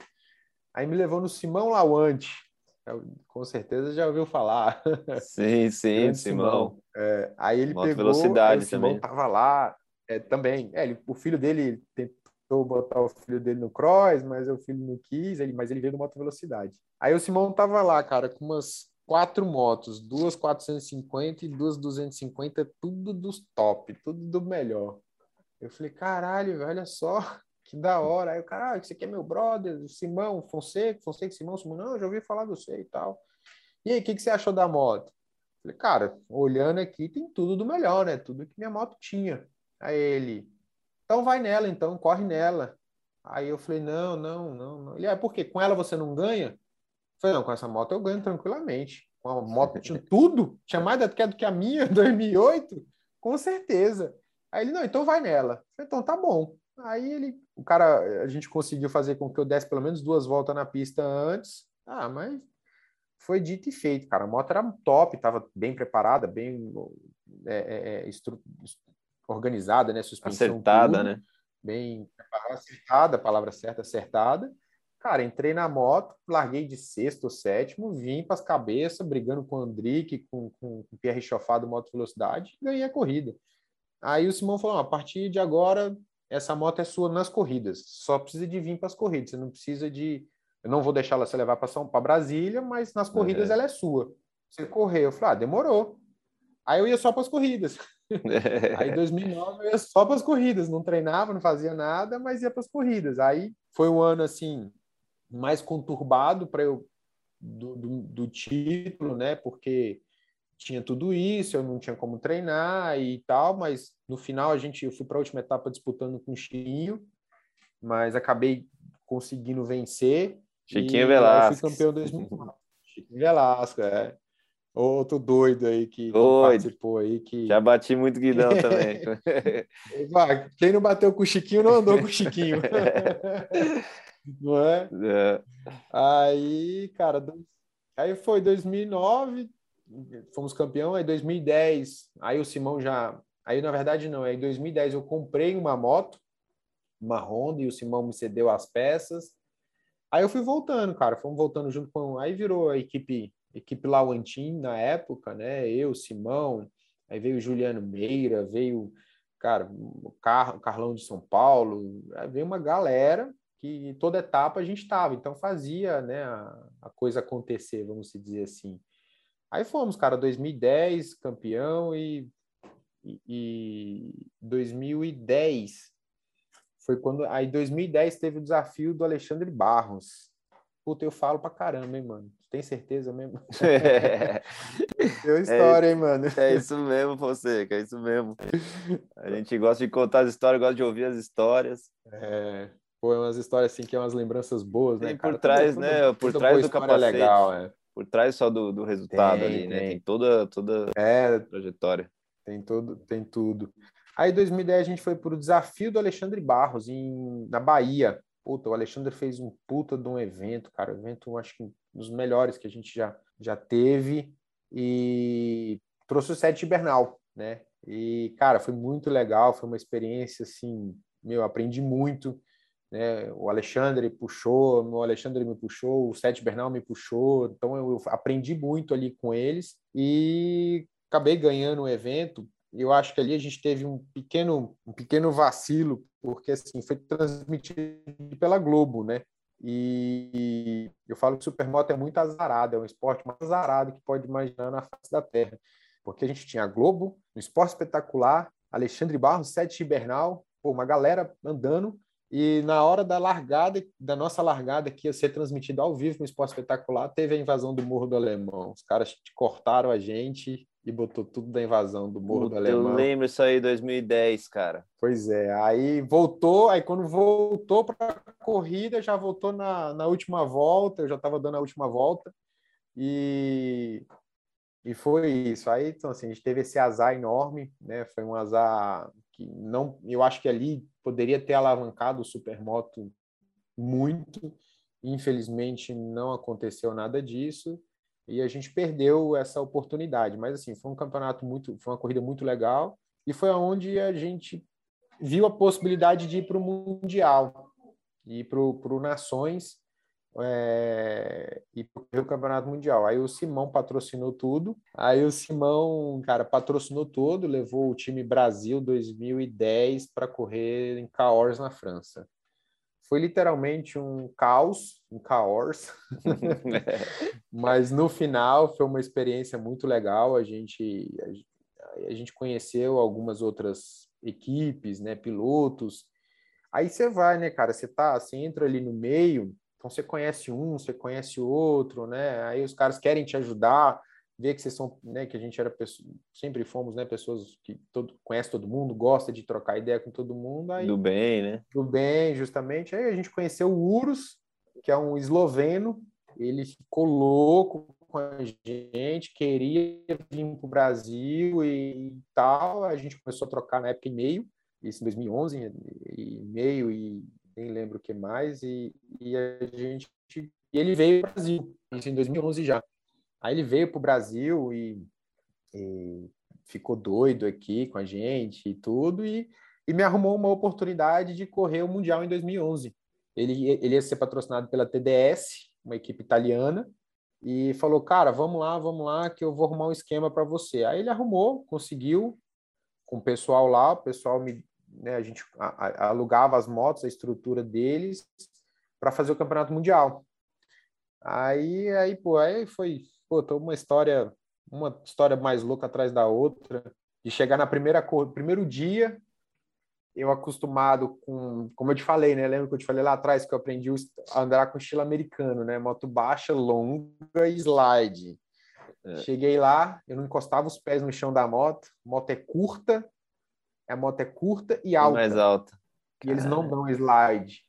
Aí me levou no Simão Lawante, com certeza já ouviu falar. <laughs> Sim, sim, Simão. Simão. É, aí ele Moto pegou, velocidade o Simão também. tava lá é, também. É, ele, o filho dele tentou botar o filho dele no cross, mas o filho não quis, ele, mas ele veio do moto velocidade. Aí o Simão tava lá, cara, com umas quatro motos, duas 450 e duas 250, tudo dos top, tudo do melhor. Eu falei, caralho, olha só, que da hora. Aí o cara, ah, esse aqui é meu brother, Simão Fonseca, Fonseca, Simão, Simão, não, eu já ouvi falar do você e tal. E aí, o que, que você achou da moto? Falei, cara, olhando aqui, tem tudo do melhor, né? Tudo que minha moto tinha. Aí ele, então vai nela, então, corre nela. Aí eu falei, não, não, não, não. Ele, ah, por quê? Com ela você não ganha? Eu falei, não, com essa moto eu ganho tranquilamente. Com a moto tinha tudo, tinha mais do que a minha, <laughs> 2008, com certeza. Aí ele, não, então vai nela. Eu falei, então tá bom. Aí ele, o cara, a gente conseguiu fazer com que eu desse pelo menos duas voltas na pista antes. Ah, mas foi dito e feito, cara. A moto era top, estava bem preparada, bem é, é, é estru... organizada, né? Suspensão acertada, tudo, né? Bem acertada, a palavra certa, acertada. Cara, entrei na moto, larguei de sexto ou sétimo, vim para as cabeças, brigando com o Andrique, com, com, com o Pierre Chofado Moto Velocidade, ganhei a corrida. Aí o Simão falou: a partir de agora essa moto é sua nas corridas. Só precisa de vir para as corridas. Você não precisa de. Eu não vou deixar ela se levar para São para Brasília, mas nas corridas uhum. ela é sua. Você correr, eu falei, ah, demorou. Aí eu ia só para as corridas. <laughs> Aí em 2009 eu ia só para as corridas, não treinava, não fazia nada, mas ia para as corridas. Aí foi um ano assim mais conturbado para eu do, do, do título, né? Porque tinha tudo isso, eu não tinha como treinar e tal, mas no final a gente eu fui para a última etapa disputando com o Chiquinho, mas acabei conseguindo vencer. Chiquinho Velasco. Fui campeão 2004. Chiquinho Velasco, é. Outro doido aí que, doido. participou aí. Que... Já bati muito guidão também. <laughs> Quem não bateu com o Chiquinho não andou com o Chiquinho. <laughs> não é? é? Aí, cara, aí foi 2009, fomos campeão, aí 2010, aí o Simão já, aí na verdade não, aí em 2010 eu comprei uma moto, uma Honda, e o Simão me cedeu as peças, aí eu fui voltando, cara, fomos voltando junto com, aí virou a equipe, equipe Lauantin na época, né, eu, Simão, aí veio o Juliano Meira, veio, cara, o, Car, Carlão de São Paulo, veio uma galera que toda etapa a gente estava, então fazia, né, a, a coisa acontecer, vamos dizer assim. Aí fomos, cara, 2010 campeão e, e, e 2010 foi quando. Aí 2010 teve o desafio do Alexandre Barros. Puta, eu falo pra caramba, hein, mano? Tem certeza mesmo? <laughs> É. Deu história, é, hein, mano? É isso mesmo, você, é isso mesmo. A gente gosta de contar as histórias, gosta de ouvir as histórias. É, foi umas histórias assim que é umas lembranças boas, né? Tem por trás, né? Por trás do capacete. legal, é por trás só do, do resultado tem, ali, né? Tem toda, toda é, a trajetória. Tem, todo, tem tudo. Aí, em 2010, a gente foi para o desafio do Alexandre Barros, em, na Bahia. Puta, o Alexandre fez um puta de um evento, cara. evento, acho que um dos melhores que a gente já, já teve. E trouxe o Sete Bernal, né? E, cara, foi muito legal. Foi uma experiência, assim, meu, aprendi muito. Né? O Alexandre puxou, o Alexandre me puxou, o Sete Bernal me puxou, então eu aprendi muito ali com eles e acabei ganhando o evento. Eu acho que ali a gente teve um pequeno, um pequeno vacilo, porque assim foi transmitido pela Globo, né? E eu falo que supermoto é muito azarado, é um esporte mais azarado que pode imaginar na face da Terra, porque a gente tinha a Globo, no Esporte Espetacular, Alexandre Barros, Sete Bernal, uma galera andando e na hora da largada, da nossa largada, que ia ser transmitida ao vivo no Esporte Espetacular, teve a invasão do Morro do Alemão. Os caras cortaram a gente e botou tudo da invasão do Morro Puta, do Alemão. Eu lembro isso aí, 2010, cara. Pois é, aí voltou, aí quando voltou para a corrida, já voltou na, na última volta, eu já estava dando a última volta, e, e foi isso. Aí, então, assim, a gente teve esse azar enorme, né? Foi um azar que não, eu acho que ali poderia ter alavancado o Supermoto muito. Infelizmente não aconteceu nada disso e a gente perdeu essa oportunidade. Mas assim, foi um campeonato muito, foi uma corrida muito legal e foi aonde a gente viu a possibilidade de ir para o mundial e para o Nações é, e o Campeonato Mundial. Aí o Simão patrocinou tudo. Aí o Simão, cara, patrocinou tudo, levou o time Brasil 2010 para correr em Cahors, na França. Foi literalmente um caos, um caos, <laughs> mas no final foi uma experiência muito legal. A gente, a, a gente conheceu algumas outras equipes, né, pilotos. Aí você vai, né, cara? Você tá, você entra ali no meio então você conhece um, você conhece outro, né? Aí os caras querem te ajudar, ver que vocês são, né? Que a gente era pessoa, sempre fomos, né? Pessoas que todo conhece todo mundo, gosta de trocar ideia com todo mundo. Aí, do bem, né? Do bem, justamente. Aí a gente conheceu o Urus, que é um esloveno. Ele ficou louco com a gente, queria vir para o Brasil e tal. A gente começou a trocar na época e-mail, isso em 2011, e-mail e nem lembro o que mais, e, e a gente e ele veio para o Brasil, isso em 2011 já. Aí ele veio para o Brasil e, e, ficou doido aqui com a gente e tudo, e, e me arrumou uma oportunidade de correr o Mundial em 2011. Ele, ele ia ser patrocinado pela TDS, uma equipe italiana, e falou, cara, vamos lá, vamos lá, que eu vou arrumar um esquema para você. Aí ele arrumou, conseguiu, com o pessoal lá, o pessoal me né, a gente alugava as motos, a estrutura deles, para fazer o campeonato mundial. Aí, aí, pô, aí foi, pô, uma história, uma história mais louca atrás da outra, de chegar na primeira primeiro dia, eu acostumado com, como eu te falei, né? Lembra que eu te falei lá atrás que eu aprendi a andar com estilo americano, né? Moto baixa, longa e slide. É. Cheguei lá, eu não encostava os pés no chão da moto, a moto é curta, a moto é curta e alta. Mais alta. E eles não dão slide.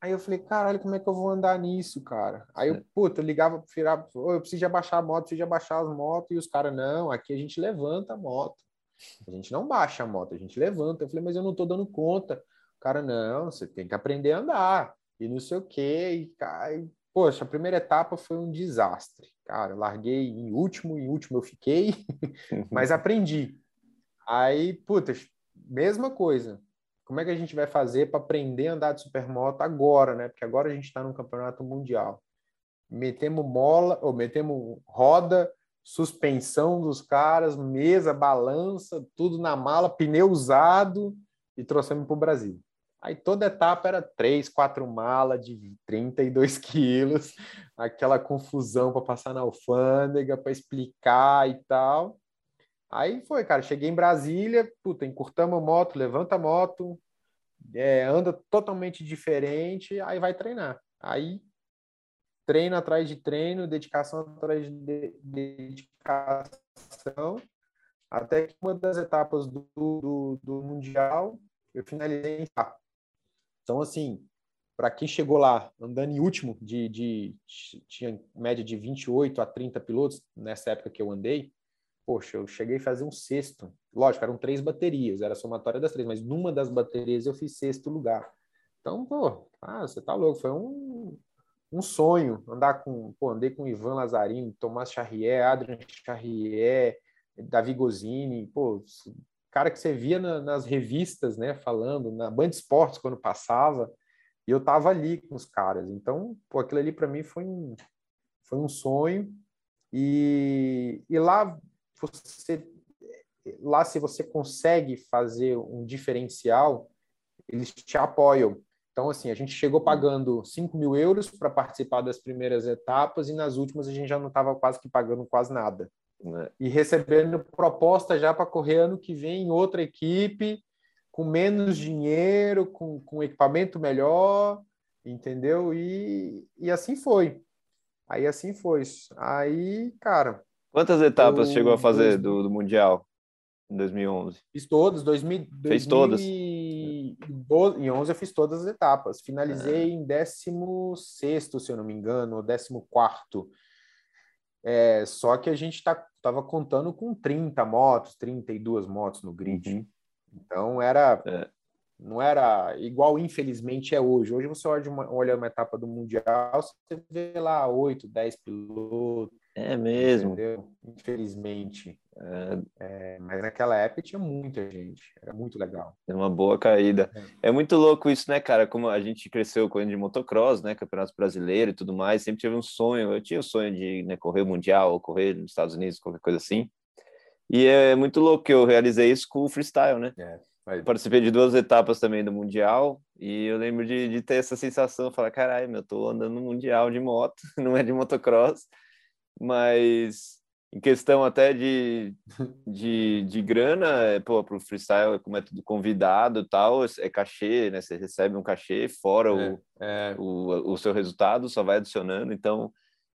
Aí eu falei, caralho, como é que eu vou andar nisso, cara? Aí eu, puta, eu ligava, virava, eu preciso abaixar a moto, preciso abaixar as motos, e os caras, não, aqui a gente levanta a moto. A gente não baixa a moto, a gente levanta. Eu falei, mas eu não tô dando conta. O cara, não, você tem que aprender a andar. E não sei o quê. E, cara, poxa, a primeira etapa foi um desastre. Cara, eu larguei em último, em último eu fiquei, <laughs> mas <laughs> aprendi. Aí, puta, mesma coisa. Como é que a gente vai fazer para aprender a andar de supermoto agora, né? Porque agora a gente está num campeonato mundial. Metemos mola, ou metemos roda, suspensão dos caras, mesa, balança, tudo na mala, pneu usado e trouxemos para o Brasil. Aí toda etapa era três, quatro malas de 32 <laughs> quilos, aquela confusão para passar na alfândega, para explicar e tal. Aí foi, cara, cheguei em Brasília, puta, encurtamos a moto, levanta a moto, é, anda totalmente diferente, aí vai treinar. Aí treino atrás de treino, dedicação atrás de dedicação, até que uma das etapas do, do, do Mundial eu finalizei em Então, assim, para quem chegou lá andando em último, de, de, tinha média de 28 a 30 pilotos nessa época que eu andei, poxa, eu cheguei a fazer um sexto. Lógico, eram três baterias, era a somatória das três, mas numa das baterias eu fiz sexto lugar. Então, pô, ah, você tá louco, foi um, um sonho andar com, pô, andei com Ivan Lazzarini, Tomás Charrier, Adrian Charrier, Davi Gozini, pô, cara que você via na, nas revistas, né, falando, na Band Esportes quando passava. e eu tava ali com os caras. Então, pô, aquilo ali para mim foi um, foi um sonho. E, e lá você lá se você consegue fazer um diferencial, eles te apoiam. Então, assim, a gente chegou pagando 5 mil euros para participar das primeiras etapas e nas últimas a gente já não estava quase que pagando quase nada. Né? E recebendo proposta já para correr ano que vem em outra equipe, com menos dinheiro, com, com equipamento melhor, entendeu? E, e assim foi. Aí assim foi. Aí, cara. Quantas etapas eu, chegou a fazer do, do Mundial em 2011? Fiz todas. 2000, Fez 2000, todas? Em 11 eu fiz todas as etapas. Finalizei é. em 16, se eu não me engano, ou 14. É, só que a gente estava tá, contando com 30 motos, 32 motos no grid. Uhum. Então era é. não era igual, infelizmente, é hoje. Hoje você olha uma, olha uma etapa do Mundial, você vê lá 8, 10 pilotos. É mesmo. Entendeu? Infelizmente. É, é, mas naquela época tinha muita gente, era muito legal. É uma boa caída. É. é. muito louco isso, né, cara? Como a gente cresceu correndo de motocross, né, campeonato brasileiro e tudo mais, sempre tive um sonho. Eu tinha o sonho de né, correr o mundial, ou correr nos Estados Unidos, qualquer coisa assim. E é muito louco que eu realizei isso com o freestyle, né? É. Participei de duas etapas também do Mundial e eu lembro de, de ter essa sensação, falar, caralho, meu, eu tô andando no Mundial de moto, <laughs> não é de motocross, mas em questão até de, de, de grana, é, pô, pro freestyle, como é tudo convidado e tal, é cachê, né? Você recebe um cachê fora é, o, é. o, o seu resultado, só vai adicionando. Então,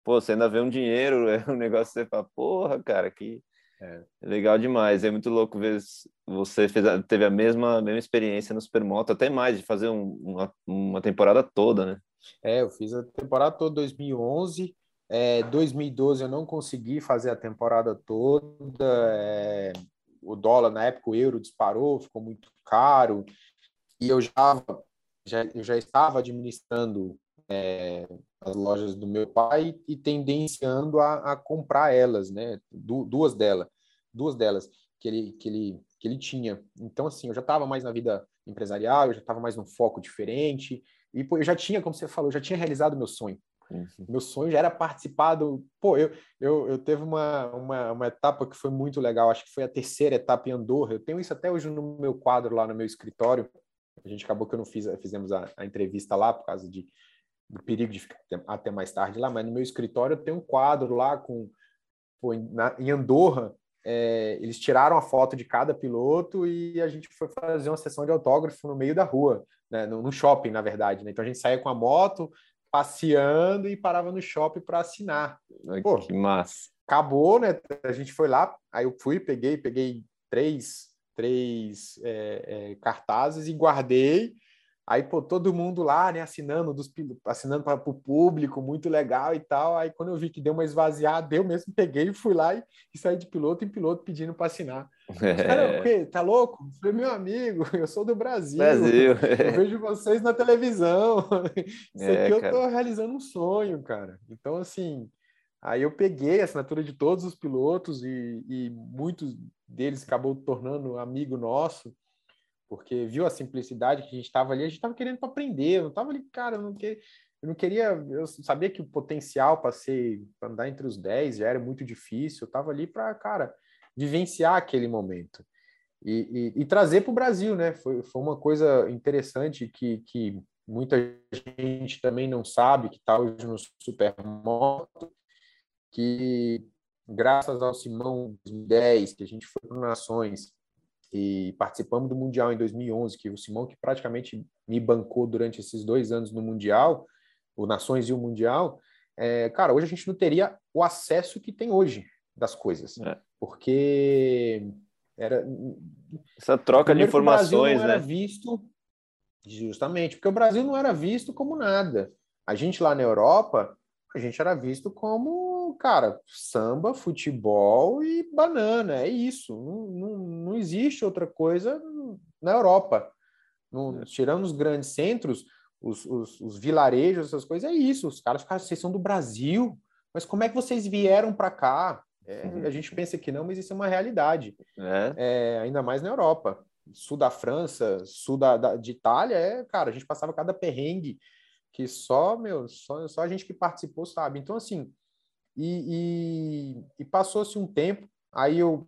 pô, você ainda vê um dinheiro, <laughs> é um negócio que você fala, porra, cara, que é. legal demais. É muito louco ver você fez, teve a mesma, a mesma experiência no Supermoto, até mais, de fazer um, uma, uma temporada toda, né? É, eu fiz a temporada toda 2011 é, 2012 eu não consegui fazer a temporada toda. É, o dólar na época, o euro disparou, ficou muito caro. E eu já, já, eu já estava administrando é, as lojas do meu pai e tendenciando a, a comprar elas, né? Du, duas delas, duas delas que ele, que ele, que ele tinha. Então, assim, eu já estava mais na vida empresarial, eu já estava mais num foco diferente. E pô, eu já tinha, como você falou, já tinha realizado meu sonho. Uhum. Meu sonho já era participar do. Pô, eu, eu, eu teve uma, uma, uma etapa que foi muito legal, acho que foi a terceira etapa em Andorra. Eu tenho isso até hoje no meu quadro lá no meu escritório. A gente acabou que eu não fiz, fizemos a, a entrevista lá por causa de, do perigo de ficar até, até, mais tarde lá, mas no meu escritório eu tenho um quadro lá com. Pô, na, em Andorra, é, eles tiraram a foto de cada piloto e a gente foi fazer uma sessão de autógrafo no meio da rua, né, no, no shopping, na verdade. Né? Então a gente saía com a moto, passeando e parava no shopping para assinar. Pô, que massa. Acabou, né? A gente foi lá, aí eu fui, peguei, peguei três, três é, é, cartazes e guardei. Aí, pô, todo mundo lá, né, assinando, dos, assinando para o público, muito legal e tal. Aí, quando eu vi que deu uma esvaziada, eu mesmo <laughs> peguei e fui lá e, e saí de piloto em piloto pedindo para assinar. É. Cara, o quê? Tá louco? Eu falei, meu amigo, <laughs> eu sou do Brasil. Brasil. Eu vejo vocês na televisão. <laughs> Isso é, aqui eu tô realizando um sonho, cara. Então, assim, aí eu peguei a assinatura de todos os pilotos e, e muitos deles acabou tornando amigo nosso porque viu a simplicidade que a gente estava ali, a gente estava querendo aprender, não estava ali, cara, eu não, que, eu não queria, eu sabia que o potencial para ser, para andar entre os 10 já era muito difícil, eu estava ali para, cara, vivenciar aquele momento e, e, e trazer para o Brasil, né? Foi, foi uma coisa interessante que, que muita gente também não sabe, que está hoje no Supermoto, que graças ao Simão 2010, que a gente foi para Nações, e participamos do Mundial em 2011, que o Simão, que praticamente me bancou durante esses dois anos no Mundial, o Nações e o Mundial, é, cara, hoje a gente não teria o acesso que tem hoje das coisas, é. porque era essa troca de informações, não né? Era visto justamente porque o Brasil não era visto como nada. A gente lá na Europa, a gente era visto como cara, samba, futebol e banana, é isso. Não, não, não existe outra coisa na Europa. No, é. tirando os grandes centros, os, os, os, vilarejos, essas coisas, é isso. Os caras ficaram, vocês são do Brasil, mas como é que vocês vieram para cá? É. A gente pensa que não, mas isso é uma realidade. É. É, ainda mais na Europa. sul da França, sul da, da, de Itália, é, cara, a gente passava cada perrengue que só, meu, só, só a gente que participou sabe. Então, assim, e, e, e passou-se um tempo, aí eu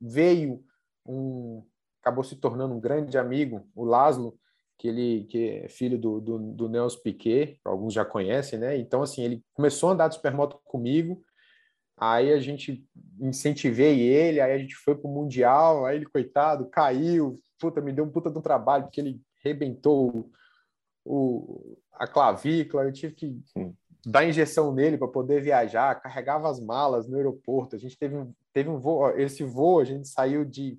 veio um, acabou se tornando um grande amigo, o Laszlo, que ele que é filho do, do, do Nelson Piquet, alguns já conhecem, né? Então, assim, ele começou a andar de supermoto comigo, aí a gente incentivei ele, aí a gente foi pro Mundial, aí ele, coitado, caiu, puta, me deu um puta do trabalho, porque ele rebentou o, a clavícula, eu tive que dar injeção nele para poder viajar, carregava as malas no aeroporto, a gente teve um, teve um voo, esse voo, a gente saiu de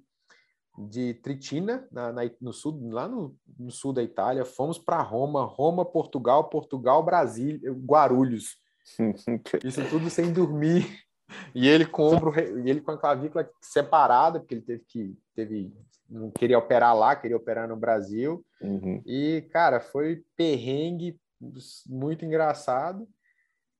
de Tritina, na, na, no sul, lá no, no, sul da Itália, fomos para Roma, Roma, Portugal, Portugal, Brasília, Guarulhos. <laughs> Isso tudo sem dormir. E ele com o ombro, e ele com a clavícula separada, porque ele teve que teve não queria operar lá, queria operar no Brasil. Uhum. E cara, foi perrengue muito engraçado.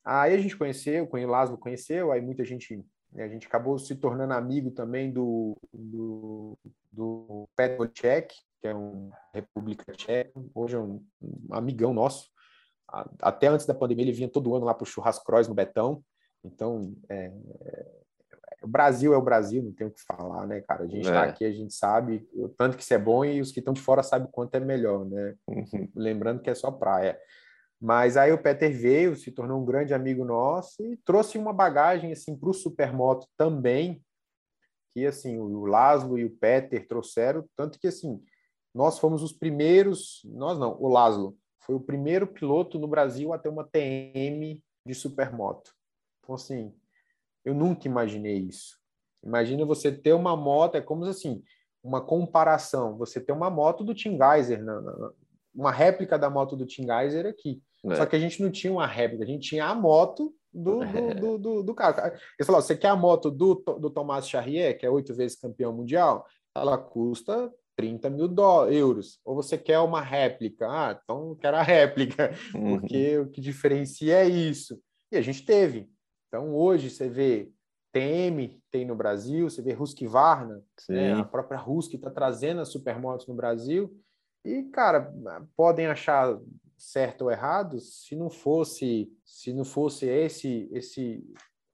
Aí a gente conheceu, o Lázaro conheceu, aí muita gente a gente acabou se tornando amigo também do, do, do Petr Cech, que é um República Tcheca, hoje é um, um, amigão nosso. Até antes da pandemia, ele vinha todo ano lá para o Churrascroz no Betão. Então, é, é, o Brasil é o Brasil, não tem o que falar, né, cara? A gente está é. aqui, a gente sabe o tanto que isso é bom e os que estão de fora sabem o quanto é melhor, né? Uhum. Lembrando que é só praia. Mas aí o Peter veio, se tornou um grande amigo nosso e trouxe uma bagagem assim para o Supermoto também, que assim o Laszlo e o Peter trouxeram, tanto que assim nós fomos os primeiros, nós não, o Laszlo foi o primeiro piloto no Brasil a ter uma TM de Supermoto. Então assim, eu nunca imaginei isso. Imagina você ter uma moto, é como assim, uma comparação, você ter uma moto do Tim Geiser, uma réplica da moto do Tim Geiser aqui. É. Só que a gente não tinha uma réplica, a gente tinha a moto do, do, do, do, do carro. Ele falou: você quer a moto do, do Tomás Charrier, que é oito vezes campeão mundial? Ela custa 30 mil euros. Ou você quer uma réplica? Ah, então eu quero a réplica, uhum. porque o que diferencia é isso. E a gente teve. Então hoje você vê TM tem no Brasil, você vê Husqvarna, né? a própria Husky está trazendo as supermotos no Brasil. E, cara, podem achar certo ou errado, se não fosse, se não fosse esse esse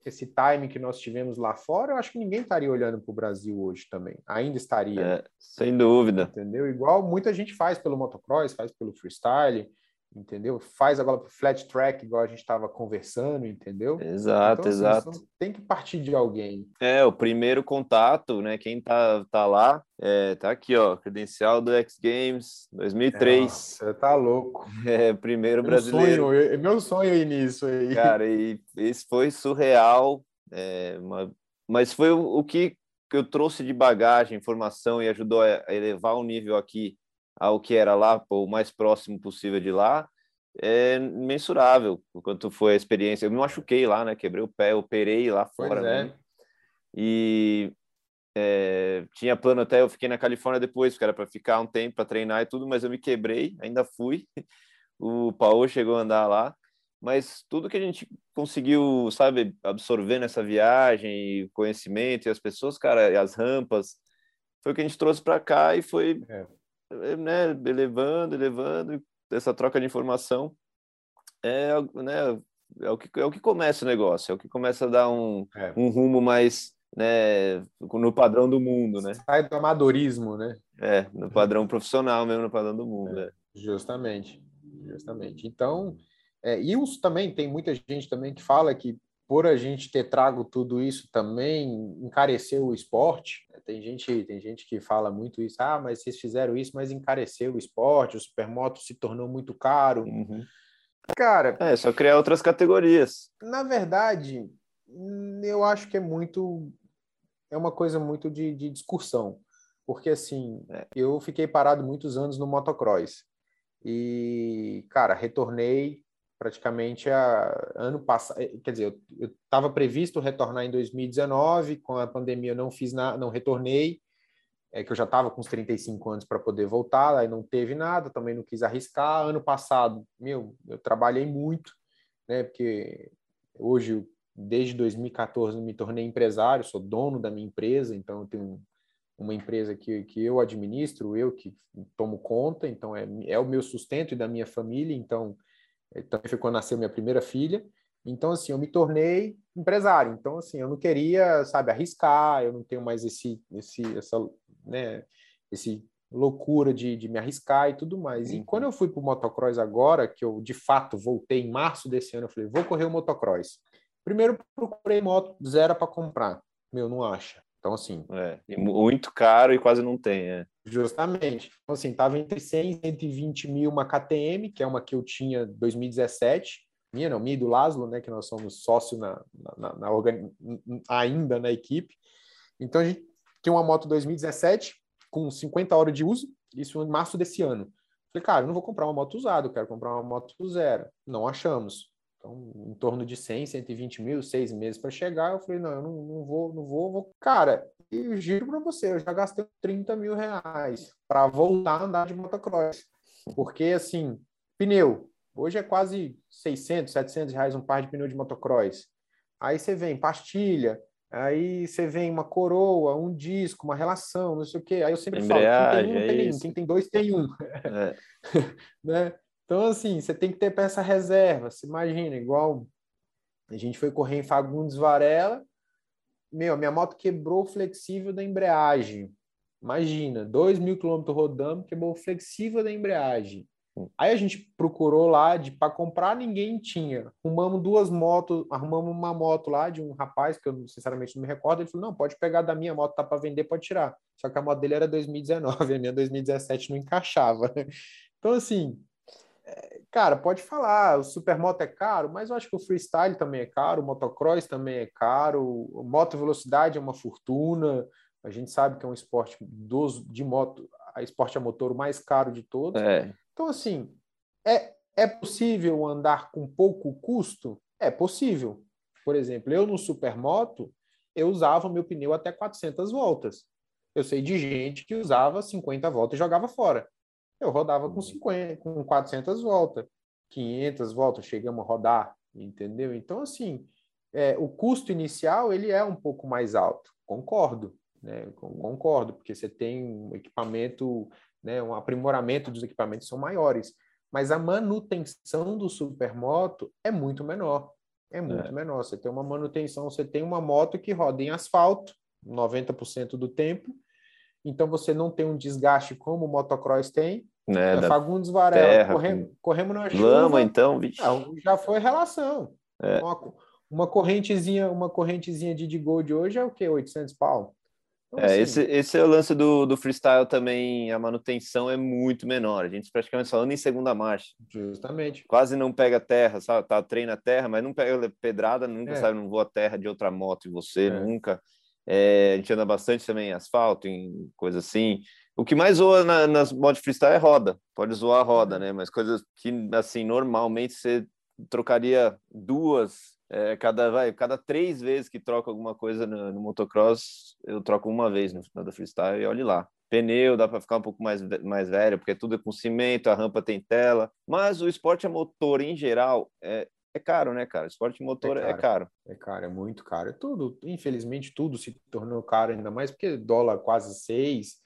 esse time que nós tivemos lá fora, eu acho que ninguém estaria olhando para o Brasil hoje também. Ainda estaria. É, sem dúvida. Entendeu? Igual muita gente faz pelo motocross, faz pelo freestyle, entendeu? Faz agora para flat track, igual a gente estava conversando, entendeu? Exato, então, assim, exato. Tem que partir de alguém. É, o primeiro contato, né? Quem tá, tá lá, é, tá aqui, ó, credencial do X Games 2003. Você tá louco. <laughs> É, primeiro meu brasileiro. Sonho, meu sonho ir nisso aí. Cara, e esse foi surreal, é, uma... mas foi o, o que eu trouxe de bagagem, informação e ajudou a elevar o nível aqui ao que era lá, o mais próximo possível de lá, é mensurável o quanto foi a experiência. Eu me machuquei lá, né? Quebrei o pé, operei lá fora. É. Né? E é, tinha plano até, eu fiquei na Califórnia depois, porque era para ficar um tempo para treinar e tudo, mas eu me quebrei, ainda fui. <laughs> O Paulo chegou a andar lá, mas tudo que a gente conseguiu, sabe, absorver nessa viagem, o conhecimento e as pessoas, cara, e as rampas, foi o que a gente trouxe para cá e foi é. É, né, elevando, elevando, essa troca de informação é, né, é, o que, é o que começa o negócio, é o que começa a dar um, é. um rumo mais né, no padrão do mundo, né? Sai do amadorismo, né? É, no padrão profissional mesmo, no padrão do mundo. É, é. Justamente, justamente. Então, é, e os, também tem muita gente também que fala que por a gente ter trago tudo isso também encareceu o esporte. Tem gente, tem gente que fala muito isso, ah, mas vocês fizeram isso, mas encareceu o esporte, o supermoto se tornou muito caro. Uhum. Cara, é só criar outras categorias. Na verdade, eu acho que é muito é uma coisa muito de, de discussão, porque assim, é. eu fiquei parado muitos anos no motocross. E, cara, retornei praticamente a ano passado, eh, quer dizer, eu estava previsto retornar em 2019, com a pandemia eu não fiz nada, não retornei, é que eu já estava com os 35 anos para poder voltar, aí não teve nada, também não quis arriscar. Ano passado, meu, eu trabalhei muito, né, porque hoje desde 2014 me tornei empresário, sou dono da minha empresa, então eu tenho uma empresa que, que eu administro, eu que tomo conta, então é, é o meu sustento e da minha família, então também foi quando nasceu minha primeira filha. Então, assim, eu me tornei empresário. Então, assim, eu não queria, sabe, arriscar, eu não tenho mais esse, esse, essa, né, esse loucura de, de me arriscar e tudo mais. E quando eu fui para o motocross agora, que eu de fato voltei em março desse ano, eu falei, vou correr o motocross. Primeiro procurei moto zero para comprar. Meu, não acha. Então, assim. É, muito caro e quase não tem, é. Justamente. Então, assim, tava entre 100 e 120 mil uma KTM, que é uma que eu tinha 2017. Minha, não, minha e do Laszlo, né? Que nós somos sócio na, na, na, organi... ainda na equipe. Então, a gente tinha uma moto 2017 com 50 horas de uso, isso em março desse ano. Falei, cara, eu não vou comprar uma moto usada, eu quero comprar uma moto zero. Não achamos. Então, em torno de 100, 120 mil, seis meses para chegar. Eu falei, não, eu não, não vou, não vou, vou. Cara, e giro para você, eu já gastei 30 mil reais para voltar a andar de motocross. Porque, assim, pneu, hoje é quase 600, 700 reais um par de pneu de motocross. Aí você vem pastilha, aí você vem uma coroa, um disco, uma relação, não sei o quê. Aí eu sempre Embreagem, falo, quem tem um tem é quem tem dois tem um. É. <laughs> né? Então, assim, você tem que ter peça reserva. Se imagina, igual a gente foi correr em Fagundes Varela, meu, minha moto quebrou o flexível da embreagem. Imagina, dois mil quilômetros rodando, quebrou o flexível da embreagem. Aí a gente procurou lá de para comprar, ninguém tinha. Arrumamos duas motos, arrumamos uma moto lá de um rapaz que eu sinceramente não me recordo. Ele falou: "Não, pode pegar da minha moto, tá para vender, pode tirar". Só que a moto dele era 2019, a minha 2017 não encaixava. Então assim, cara, pode falar, o supermoto é caro, mas eu acho que o freestyle também é caro, o motocross também é caro, moto velocidade é uma fortuna. A gente sabe que é um esporte dos, de moto, a esporte a motor o mais caro de todos. É. Então, assim, é, é possível andar com pouco custo? É possível. Por exemplo, eu no supermoto, eu usava meu pneu até 400 voltas. Eu sei de gente que usava 50 voltas e jogava fora. Eu rodava com 50, uhum. com 400 voltas, 500 voltas, chegamos a rodar, entendeu? Então, assim, é, o custo inicial ele é um pouco mais alto, concordo, né? Concordo, porque você tem um equipamento, né? Um aprimoramento dos equipamentos são maiores, mas a manutenção do supermoto é muito menor. É muito é. menor. Você tem uma manutenção, você tem uma moto que roda em asfalto 90% do tempo, então você não tem um desgaste como o motocross tem. Né, é, Fagundes Varela, corremos, corremos na chuva. Lama, então, bicho. Já foi relação. É. Uma, uma, correntezinha, uma correntezinha de, de Gold hoje é o quê? 800 pau. Então, é, assim, esse, esse é o lance do, do freestyle também, a manutenção é muito menor. A gente praticamente falando em segunda marcha. Justamente. Quase não pega terra, sabe? Tá, treina terra, mas não pega pedrada, nunca é. sabe, não voa terra de outra moto e você, é. nunca. É, a gente anda bastante também em asfalto, em coisa assim. O que mais zoa na, nas mods freestyle é roda. Pode zoar a roda, uhum. né? Mas coisas que, assim, normalmente você trocaria duas é, cada vai cada três vezes que troca alguma coisa no, no, motocross eu troco uma vez no final da freestyle e olhe lá pneu dá para ficar um pouco mais mais velho porque tudo é com cimento a rampa tem tela mas o esporte a motor em geral é, é caro, né, cara? Esporte motor é, é caro. é caro. É caro, é muito caro. É tudo, infelizmente, tudo se tornou caro, ainda mais porque dólar quase seis.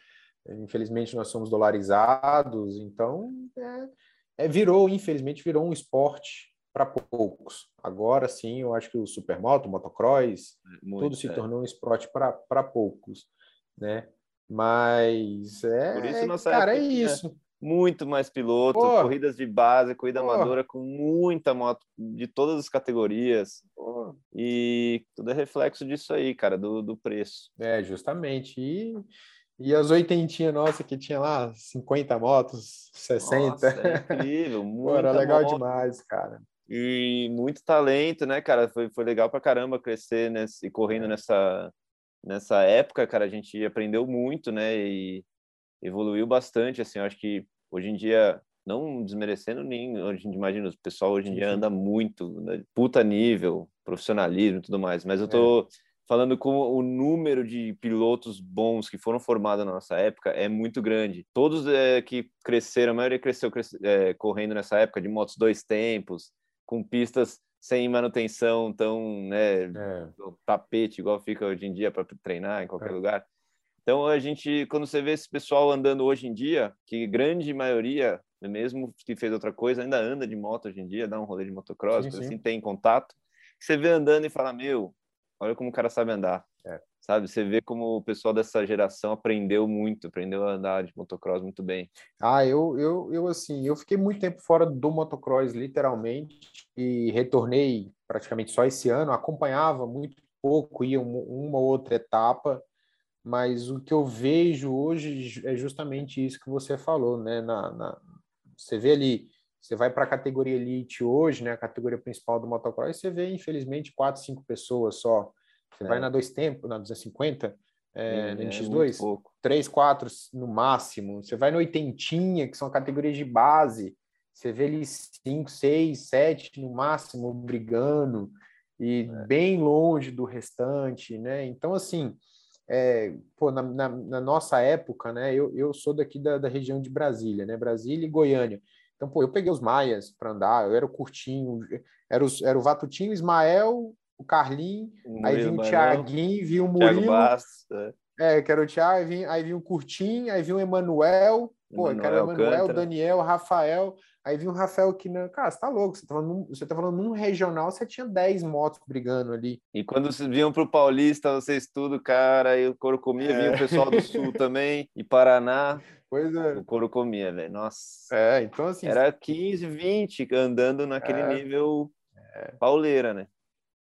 Infelizmente, nós somos dolarizados, então é, é virou, infelizmente, virou um esporte para poucos. Agora sim, eu acho que o supermoto, o motocross, é, muito, tudo se tornou um esporte para poucos, né? Mas é, Por isso nossa cara, época, é isso muito mais piloto, Pô. corridas de base, corrida Pô. amadora com muita moto de todas as categorias. Pô. E tudo é reflexo disso aí, cara, do, do preço. É, justamente. E, e as oitentinhas nossa que tinha lá 50 motos, 60. Nossa, é incrível, <laughs> muito. Era legal moto. demais, cara. E muito talento, né, cara? Foi, foi legal pra caramba crescer nesse, e correndo é. nessa, nessa época, cara. A gente aprendeu muito, né? E evoluiu bastante, assim, eu acho que hoje em dia, não desmerecendo nem, hoje imagina, o pessoal hoje em dia anda muito, né, puta nível, profissionalismo e tudo mais, mas eu tô é. falando com o número de pilotos bons que foram formados na nossa época é muito grande. Todos é, que cresceram, a maioria cresceu cresce, é, correndo nessa época de motos dois tempos, com pistas sem manutenção tão, né, é. tapete igual fica hoje em dia para treinar em qualquer é. lugar. Então a gente, quando você vê esse pessoal andando hoje em dia, que grande maioria, mesmo que fez outra coisa, ainda anda de moto hoje em dia, dá um rolê de motocross, sim, sim. assim tem contato, você vê andando e fala, meu, olha como o cara sabe andar. É. Sabe, você vê como o pessoal dessa geração aprendeu muito, aprendeu a andar de motocross muito bem. Ah, eu, eu, eu assim, eu fiquei muito tempo fora do motocross, literalmente, e retornei praticamente só esse ano, acompanhava muito pouco, ia uma, uma outra etapa, mas o que eu vejo hoje é justamente isso que você falou, né? Na, na você vê ali, você vai para a categoria elite hoje, né? A categoria principal do motocross, você vê infelizmente quatro, cinco pessoas só. Você é. vai na dois tempos, na 250, é, no NX2, é três, quatro no máximo. Você vai no oitentinha, que são categorias de base. Você vê ali cinco, seis, sete no máximo brigando e é. bem longe do restante, né? Então assim é, pô, na, na, na, nossa época, né, eu, eu sou daqui da, da, região de Brasília, né, Brasília e Goiânia. Então, pô, eu peguei os Maias para andar, eu era o Curtinho, era, os, era o Vatutinho, Ismael, o Carlinho, aí vinha o Tiaguinho, vinha o Murilo. Bastos, é. é. que era o Thiago, aí vinha, aí vinha o Curtinho, aí vinha o Emanuel, pô, era o Emanuel, Daniel, Rafael, Aí vi um Rafael que, não, cara, você tá louco, você tá, falando, você tá falando num regional, você tinha 10 motos brigando ali. E quando vocês vinham pro Paulista, vocês tudo, cara, e o couro comia, é. vinha o pessoal do Sul <laughs> também, e Paraná. Pois é. O couro comia, velho, nossa. É, então assim... Era 15, 20 andando naquele é. nível é. pauleira, né?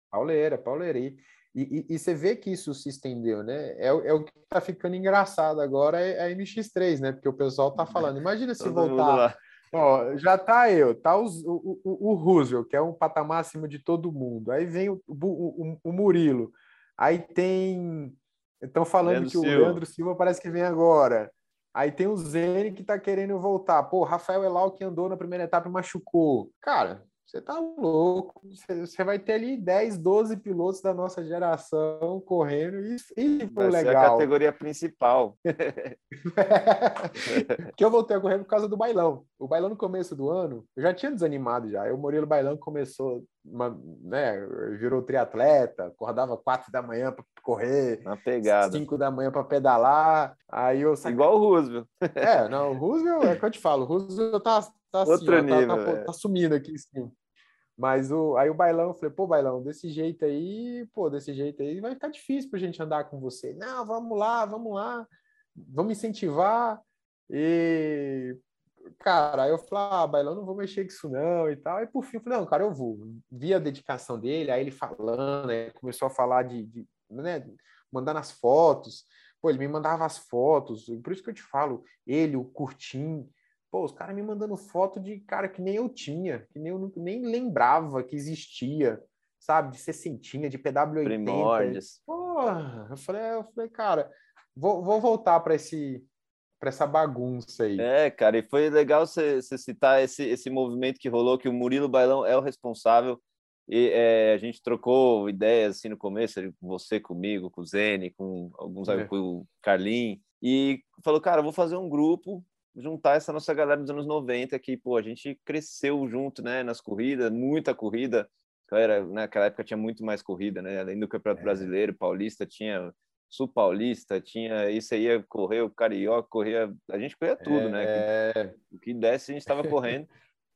Pauleira, pauleira. E, e, e, você vê que isso se estendeu, né? É, é o que tá ficando engraçado agora, é a MX3, né? Porque o pessoal tá falando, imagina se voltar Ó, já tá eu, tá os, o, o, o Roosevelt, que é um patamar acima de todo mundo. Aí vem o, o, o Murilo. Aí tem. Estão falando Leandro que o Silva. Leandro Silva parece que vem agora. Aí tem o Zene que tá querendo voltar. Pô, Rafael Elau que andou na primeira etapa e machucou. Cara, você tá louco. Você vai ter ali 10, 12 pilotos da nossa geração correndo e, e foi vai legal. Ser a categoria principal. <laughs> que eu voltei a correr por causa do bailão. O bailão no começo do ano, eu já tinha desanimado já. Eu Murilo Bailão começou, uma, né, virou triatleta, acordava quatro da manhã para correr, na pegada. cinco da manhã para pedalar. Aí eu igual o Roosevelt. É, não, o Roosevelt é que eu te falo, o Roosevelt tá tá assim, Outro nível, tá, tá, tá, sumindo aqui sim. Mas o, aí o bailão, eu falei, pô, bailão, desse jeito aí, pô, desse jeito aí vai ficar difícil pra gente andar com você. Não, vamos lá, vamos lá, vamos incentivar. E, cara, aí eu falei, ah, bailão, não vou mexer com isso não e tal. E por fim, eu falei, não, cara, eu vou. Vi a dedicação dele, aí ele falando, né, começou a falar de, de né, mandando as fotos. Pô, ele me mandava as fotos, por isso que eu te falo, ele, o Curtim, Pô, os caras me mandando foto de cara que nem eu tinha, que nem eu nem lembrava que existia, sabe? De 60, de PW80. Primórdios. Porra, eu falei, eu falei, cara, vou, vou voltar para esse para essa bagunça aí. É, cara, e foi legal você citar esse, esse movimento que rolou, que o Murilo Bailão é o responsável. E é, a gente trocou ideias assim no começo, você comigo, com o Zene, com alguns é. com o Carlinhos, e falou, cara, vou fazer um grupo juntar essa nossa galera dos anos 90 que, pô, a gente cresceu junto, né, nas corridas, muita corrida. Era, naquela época tinha muito mais corrida, né? Além do Campeonato é. Brasileiro, Paulista, tinha Sul Paulista, tinha isso aí, ia correr o Carioca, corria, a gente corria tudo, né? é... né? O que desse a gente estava <laughs> correndo.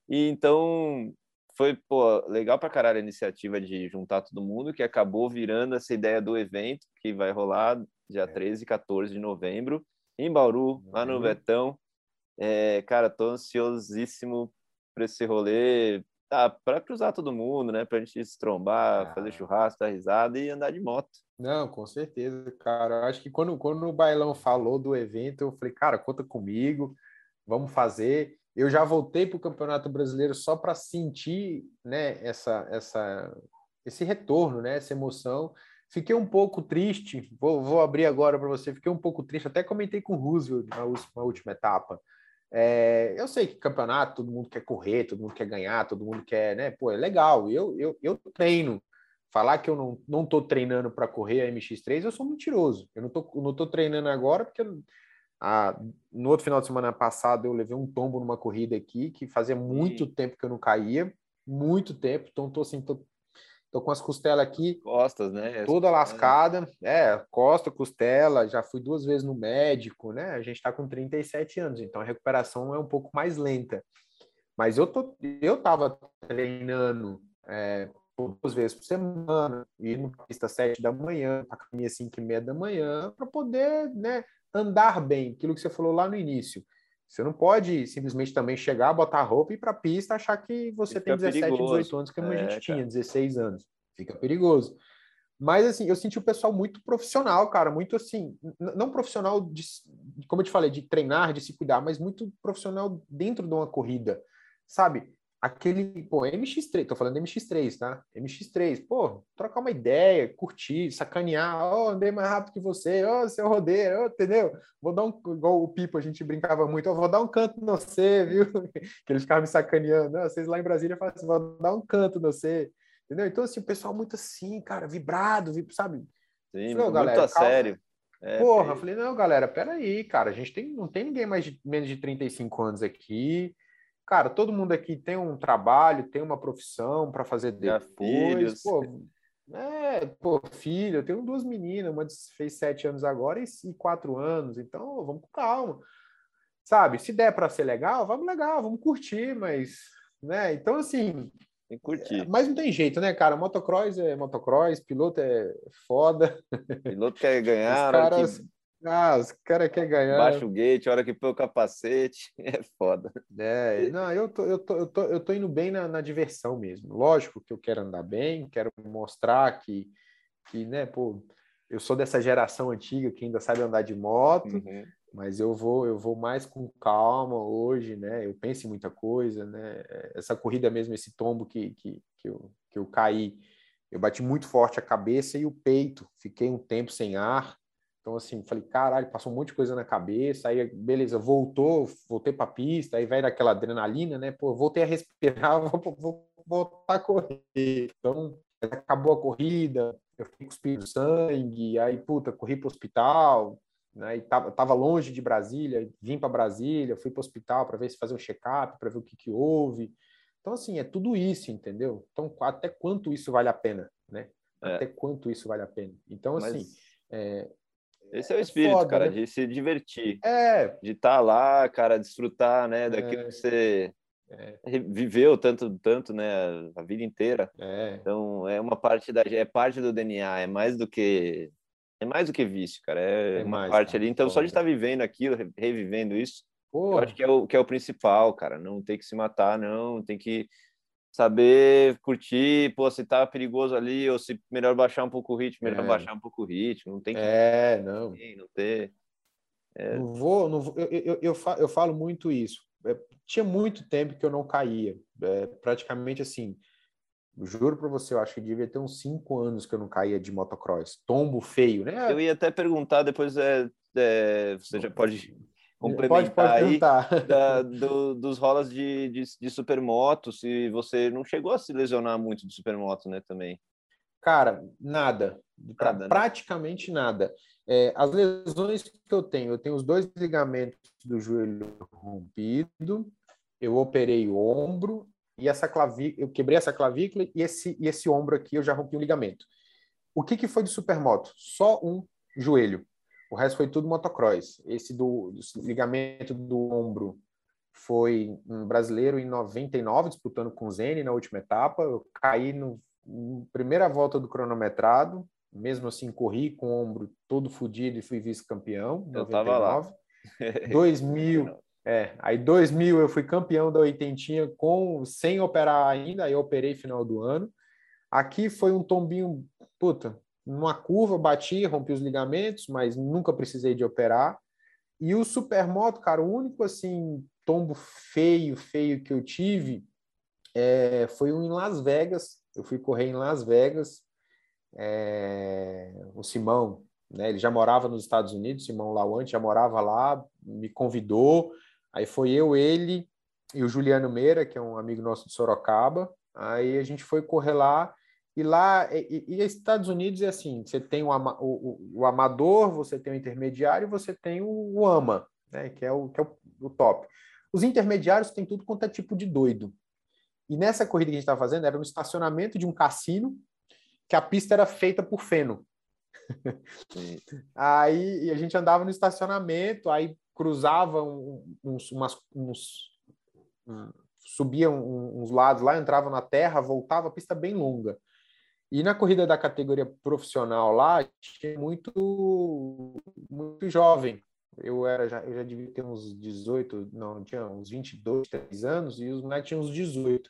E então foi, pô, legal pra caralho a iniciativa de juntar todo mundo, que acabou virando essa ideia do evento que vai rolar dia 13 e 14 de novembro em Bauru, lá no Vetão. É, cara, tô ansiosíssimo para esse rolê, tá, para cruzar todo mundo, né? Pra gente se trombar, ah. fazer churrasco, dar risada e andar de moto. Não, com certeza, cara. Eu acho que quando, quando o Bailão falou do evento, eu falei, cara, conta comigo, vamos fazer. Eu já voltei para o Campeonato Brasileiro só para sentir, né, essa, essa, esse retorno, né, essa emoção. Fiquei um pouco triste, vou, vou abrir agora para você. Fiquei um pouco triste, até comentei com o Roosevelt na última, na última etapa. É, eu sei que campeonato, todo mundo quer correr, todo mundo quer ganhar, todo mundo quer, né? Pô, é legal. Eu, eu, eu treino. Falar que eu não, não tô treinando para correr a MX3, eu sou mentiroso. Eu não tô, não tô treinando agora porque a, no outro final de semana passado eu levei um tombo numa corrida aqui que fazia muito Sim. tempo que eu não caía, muito tempo. Então tô assim, tô, tô com as costelas aqui. Costas, né? Toda lascada. É, costa, costela, já fui duas vezes no médico, né? A gente tá com 37 anos, então a recuperação é um pouco mais lenta. Mas eu, tô, eu tava treinando é, duas vezes por semana, indo para pista sete da manhã, para caminhar cinco e meia da manhã, para poder né, andar bem, aquilo que você falou lá no início. Você não pode simplesmente também chegar, botar roupa e ir para a pista achar que você Fica tem 17, perigoso. 18 anos, como é, a gente cara. tinha, 16 anos. Fica perigoso. Mas, assim, eu senti o pessoal muito profissional, cara, muito assim, não profissional de, como eu te falei, de treinar, de se cuidar, mas muito profissional dentro de uma corrida, sabe? Aquele, pô, MX3, tô falando MX3, tá? MX3, pô, trocar uma ideia, curtir, sacanear, ó, oh, andei mais rápido que você, ó, oh, seu rodeiro, oh, entendeu? Vou dar um, igual o Pipo, a gente brincava muito, ó, vou dar um canto no você, viu? <laughs> que eles ficavam me sacaneando, vocês lá em Brasília falam assim, vou dar um canto no você, entendeu? Então, assim, o pessoal muito assim, cara, vibrado, sabe? Sim, falei, muito galera, a calma. sério. É, Porra, eu falei, não, galera, peraí, cara, a gente tem, não tem ninguém mais de menos de 35 anos aqui, cara, todo mundo aqui tem um trabalho, tem uma profissão para fazer depois. Pô, é, pô, filho, eu tenho duas meninas, uma fez sete anos agora e, quatro anos, então vamos com calma. Sabe, se der para ser legal, vamos legal, vamos curtir, mas, né? Então, assim. Tem que curtir. É, mas não tem jeito, né, cara? Motocross é motocross, piloto é foda. Piloto quer <laughs> ganhar, Os caras, que ah, os caras querem ganhar. Baixa o gate, hora que põe o capacete, <laughs> é foda. É, não, eu tô, eu tô, eu tô, eu tô indo bem na, na diversão mesmo. Lógico que eu quero andar bem, quero mostrar que, que, né, pô, eu sou dessa geração antiga que ainda sabe andar de moto, uhum. mas eu vou, eu vou mais com calma hoje, né? Eu penso em muita coisa, né? Essa corrida mesmo, esse tombo que, que, que, eu, que eu caí, eu bati muito forte a cabeça e o peito, fiquei um tempo sem ar. Então, assim, falei, caralho, passou um monte de coisa na cabeça, aí, beleza, voltou, voltei para a pista, aí vai daquela adrenalina, né? Pô, voltei a respirar, <laughs> vou, vou voltar a correr. Então, acabou a corrida, eu fiquei cuspindo sangue, aí, puta, corri para o hospital, né? E tava, tava longe de Brasília, vim para Brasília, fui para o hospital para ver se fazer um check-up, para ver o que, que houve. Então, assim, é tudo isso, entendeu? Então, até quanto isso vale a pena, né? É. Até quanto isso vale a pena. Então, assim, Mas... é, esse é o é espírito, foda, cara, né? de se divertir. É. De estar tá lá, cara, desfrutar, né, daquilo é. que você é. viveu tanto, tanto, né, a vida inteira. É. Então, é uma parte da é parte do DNA, é mais do que é mais do que vício, cara, é, é uma mais, parte cara, ali. Então, foda. só de estar tá vivendo aquilo, revivendo isso, Porra. eu acho que é o que é o principal, cara. Não tem que se matar, não, tem que saber curtir, pô, se tá perigoso ali, ou se melhor baixar um pouco o ritmo, melhor é. baixar um pouco o ritmo, não tem que... É, não. Não ter... É... Não vou, não vou eu, eu, eu, falo, eu falo muito isso. É, tinha muito tempo que eu não caía, é, praticamente assim, juro para você, eu acho que devia ter uns cinco anos que eu não caía de motocross. Tombo feio, né? Eu ia até perguntar, depois é, é você já pode complementar pode, pode aí <laughs> da, do, dos rolas de, de, de supermoto, se você não chegou a se lesionar muito de supermoto, né, também. Cara, nada. nada né? praticamente nada. É, as lesões que eu tenho, eu tenho os dois ligamentos do joelho rompido, eu operei o ombro e essa clavícula, eu quebrei essa clavícula e esse, e esse ombro aqui eu já rompi o ligamento. O que, que foi de supermoto? Só um joelho. O resto foi tudo motocross. Esse do, do ligamento do ombro foi um brasileiro em 99, disputando com o Zene na última etapa. Eu caí no, na primeira volta do cronometrado, mesmo assim corri com o ombro todo fodido e fui vice-campeão. Eu estava lá. 2000, <laughs> é, aí 2000 eu fui campeão da oitentinha com sem operar ainda, aí eu operei final do ano. Aqui foi um tombinho, puta, numa curva, bati, rompi os ligamentos, mas nunca precisei de operar. E o supermoto, cara, o único assim tombo feio, feio que eu tive é, foi um em Las Vegas. Eu fui correr em Las Vegas. É, o Simão, né? Ele já morava nos Estados Unidos, Simão Lawante já morava lá, me convidou. Aí foi eu, ele e o Juliano Meira, que é um amigo nosso de Sorocaba. Aí a gente foi correr lá e lá, e, e Estados Unidos é assim: você tem o, o, o, amador, você tem o intermediário, você tem o, o AMA, né, que é, o, que é o, o top. Os intermediários têm tudo quanto é tipo de doido. E nessa corrida que a gente estava fazendo, era no estacionamento de um cassino, que a pista era feita por feno. <laughs> aí a gente andava no estacionamento, aí cruzava uns, umas, uns subia uns lados lá, entrava na terra, voltava, pista bem longa. E na corrida da categoria profissional lá, tinha muito, muito jovem. Eu era já, eu já devia ter uns 18, não, tinha uns 22, 3 anos, e os moleques tinham uns 18.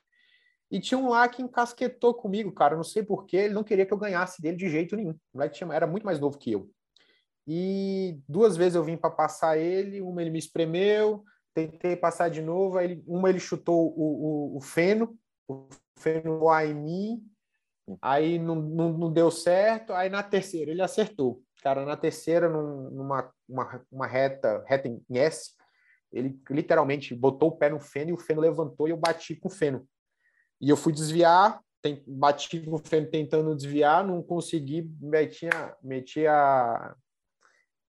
E tinha um lá que encasquetou comigo, cara, não sei porquê, ele não queria que eu ganhasse dele de jeito nenhum. O moleque tinha, era muito mais novo que eu. E duas vezes eu vim para passar ele, uma ele me espremeu, tentei passar de novo, aí uma ele chutou o, o, o feno, o feno voar em mim, aí não, não, não, deu certo, aí na terceira ele acertou. Cara, na terceira, numa uma, uma reta, reta em S, ele literalmente botou o pé no feno e o feno levantou e eu bati com o feno. E eu fui desviar, tem, bati com o feno tentando desviar, não consegui, meti a, meti a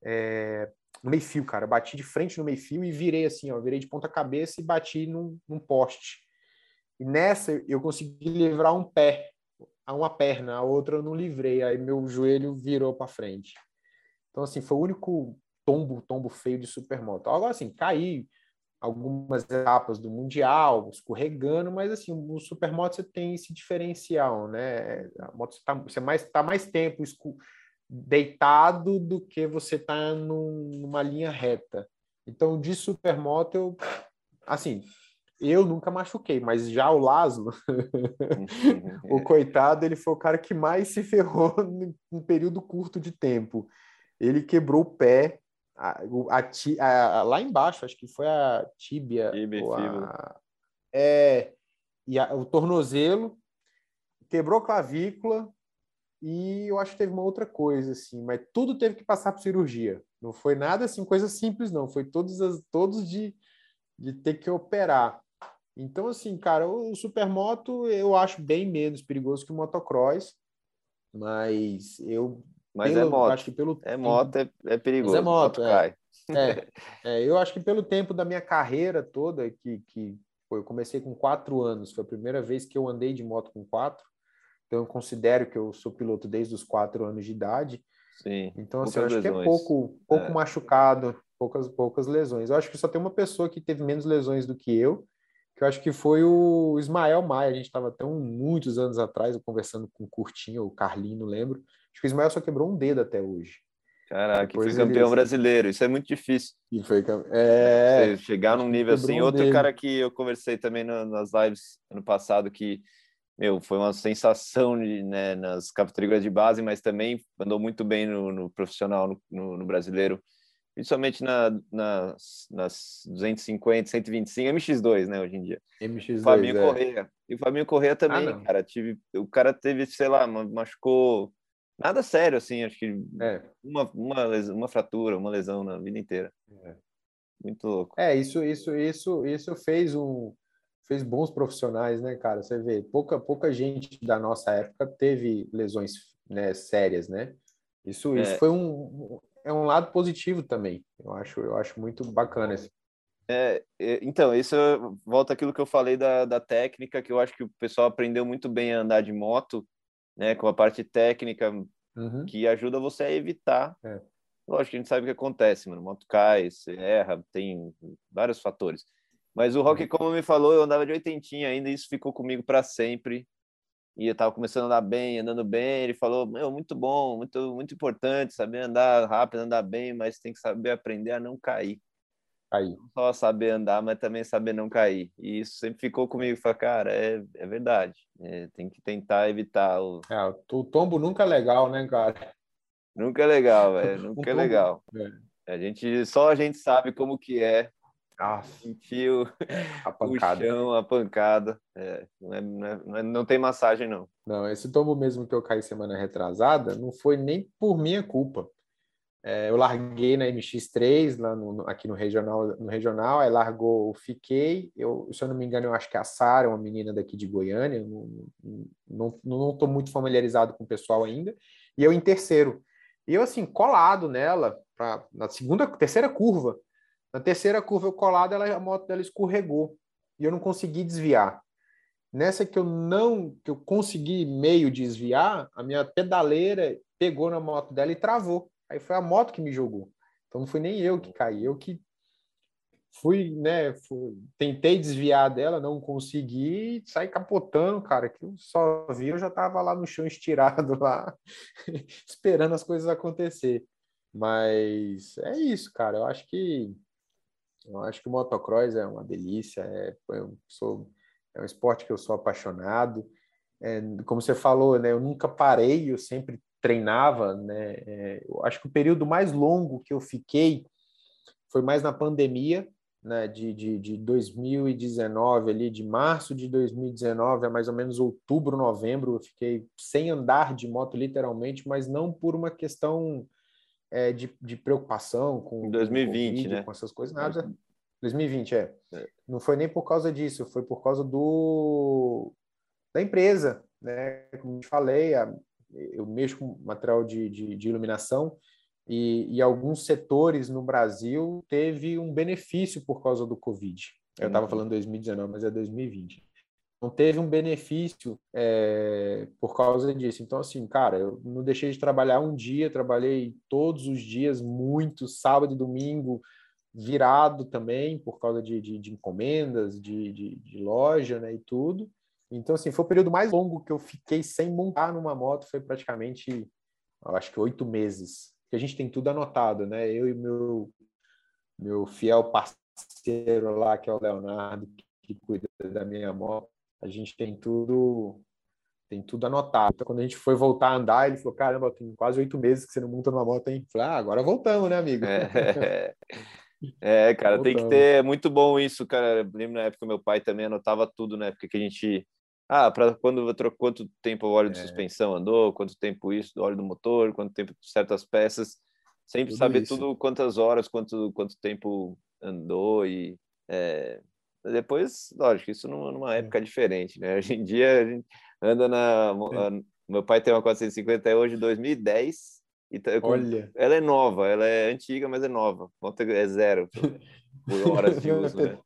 é, no meio fio, cara. Bati de frente no meio fio e virei assim, ó, virei de ponta cabeça e bati num, num poste. E nessa eu consegui livrar um pé, a uma perna, a outra eu não livrei, aí meu joelho virou para frente. Então assim, foi o único tombo, tombo feio de supermoto. Agora assim, caí algumas etapas do mundial, escorregando, mas assim, o supermoto você tem esse diferencial, né? A moto tá, você mais tá mais tempo deitado do que você tá num, numa linha reta. Então, de supermoto, eu, assim, eu nunca machuquei, mas já o Laszlo, <laughs> o coitado, ele foi o cara que mais se ferrou num período curto de tempo. Ele quebrou o pé, a, a, a, lá embaixo, acho que foi a tíbia. tíbia é, e o tornozelo, quebrou clavícula, e eu acho que teve uma outra coisa, assim, mas tudo teve que passar por cirurgia. Não foi nada assim, coisa simples, não. Foi todos, as, todos de, de ter que operar. Então, assim, cara, o supermoto eu acho bem menos perigoso que o motocross, mas eu. Mas pelo, é moto. Acho que pelo é moto, é, é perigoso. Mas é moto, é. é, <laughs> é. Eu acho que pelo tempo da minha carreira toda, que, que foi, eu comecei com quatro anos, foi a primeira vez que eu andei de moto com quatro. Então, eu considero que eu sou piloto desde os quatro anos de idade. Sim. Então, assim, eu acho lesões. que é pouco, pouco é. machucado, poucas, poucas lesões. Eu acho que só tem uma pessoa que teve menos lesões do que eu, que eu acho que foi o Ismael Maia. A gente estava até um, muitos anos atrás conversando com o Curtinho, o Carlinho, não lembro. Acho que o Ismael só quebrou um dedo até hoje. Caraca, Depois foi campeão ele... brasileiro. Isso é muito difícil. E foi é... Você chegar num nível assim. Um Outro dele. cara que eu conversei também nas lives ano passado que meu, foi uma sensação de, né, nas categorias de base, mas também andou muito bem no, no profissional, no, no, no, brasileiro, principalmente na, nas, nas 250, 125, MX2, né, hoje em dia. MX2, o Fabinho é. Correia. E o Fabinho Correia também, ah, cara, tive, o cara teve, sei lá, machucou, nada sério, assim, acho que é. uma, uma, uma fratura, uma lesão na vida inteira. É. Muito louco. É, isso, isso, isso, isso fez um fez bons profissionais, né, cara? Você vê, pouca, pouca gente da nossa época teve lesões né, sérias, né? Isso, é. isso foi um, é um lado positivo também. Eu acho, eu acho muito bacana isso. É, é, então, isso volta aquilo que eu falei da, da técnica, que eu acho que o pessoal aprendeu muito bem a andar de moto, né, com a parte técnica, uhum. que ajuda você a evitar. É. Lógico que a gente sabe o que acontece, mano. Moto cai, você erra, tem vários fatores. Mas o Rock, como me falou, eu andava de oitentinha ainda, e isso ficou comigo para sempre. E eu estava começando a andar bem, andando bem. Ele falou: Meu, muito bom, muito, muito importante saber andar rápido, andar bem, mas tem que saber aprender a não cair. Cair. Não só saber andar, mas também saber não cair. E isso sempre ficou comigo. Falei, cara, é, é verdade. É, tem que tentar evitar o. É, o tombo nunca é legal, né, cara? Nunca é legal, <laughs> velho. Nunca é legal. É. A gente, só a gente sabe como que é ah, sentiu a <laughs> pancada. o chão, a pancada. É, não, é, não, é, não, é, não, tem massagem, não. Não, esse tombo mesmo que eu caí semana retrasada não foi nem por minha culpa. É, eu larguei na MX3, lá no, aqui no regional, no regional, aí largou, fiquei. Eu, se eu não me engano, eu acho que a Sara, uma menina daqui de Goiânia, não estou não, não, muito familiarizado com o pessoal ainda, e eu em terceiro. E eu, assim, colado nela, pra, na segunda, terceira curva, na terceira curva eu colado, ela, a moto dela escorregou e eu não consegui desviar. Nessa que eu não, que eu consegui meio desviar, a minha pedaleira pegou na moto dela e travou. Aí foi a moto que me jogou. Então não foi nem eu que caí, eu que fui, né, fui, tentei desviar dela, não consegui, saí capotando, cara, que eu só vi, eu já tava lá no chão estirado lá, <laughs> esperando as coisas acontecer. Mas é isso, cara, eu acho que eu acho que o motocross é uma delícia, é, eu sou, é um esporte que eu sou apaixonado. É, como você falou, né, eu nunca parei, eu sempre treinava, né? É, eu acho que o período mais longo que eu fiquei foi mais na pandemia, né, de, de, de 2019, ali, de março de 2019 a mais ou menos outubro, novembro, eu fiquei sem andar de moto, literalmente, mas não por uma questão é, de, de preocupação com. Em 2020, com COVID, né? Com essas coisas, nada. 2020, é. é. Não foi nem por causa disso, foi por causa do da empresa, né? Como te falei, a, eu mexo com material de, de, de iluminação e, e, alguns setores no Brasil teve um benefício por causa do Covid. Eu estava uhum. falando 2019, mas é 2020. Não teve um benefício é, por causa disso. Então, assim, cara, eu não deixei de trabalhar um dia, trabalhei todos os dias, muito, sábado e domingo, virado também, por causa de, de, de encomendas, de, de, de loja, né, e tudo. Então, assim, foi o período mais longo que eu fiquei sem montar numa moto, foi praticamente, acho que oito meses que a gente tem tudo anotado, né? Eu e meu meu fiel parceiro lá, que é o Leonardo, que cuida da minha moto, a gente tem tudo tem tudo anotado. Então, quando a gente foi voltar a andar, ele falou: Caramba, tem quase oito meses que você não monta numa moto, hein? Eu falei: Ah, agora voltamos, né, amigo? É, <laughs> é cara, voltamos. tem que ter. É muito bom isso, cara. Eu lembro na época meu pai também anotava tudo na época que a gente ah, para quando quanto tempo o óleo de é. suspensão andou, quanto tempo isso do óleo do motor, quanto tempo certas peças, sempre tudo saber isso. tudo quantas horas, quanto quanto tempo andou e é, depois, lógico, isso numa é. época diferente, né? <laughs> Hoje em dia a gente anda na é. meu pai tem uma 450 é hoje 2010 e tá, Olha. ela é nova, ela é antiga, mas é nova, é zero <laughs> por horas de uso, né?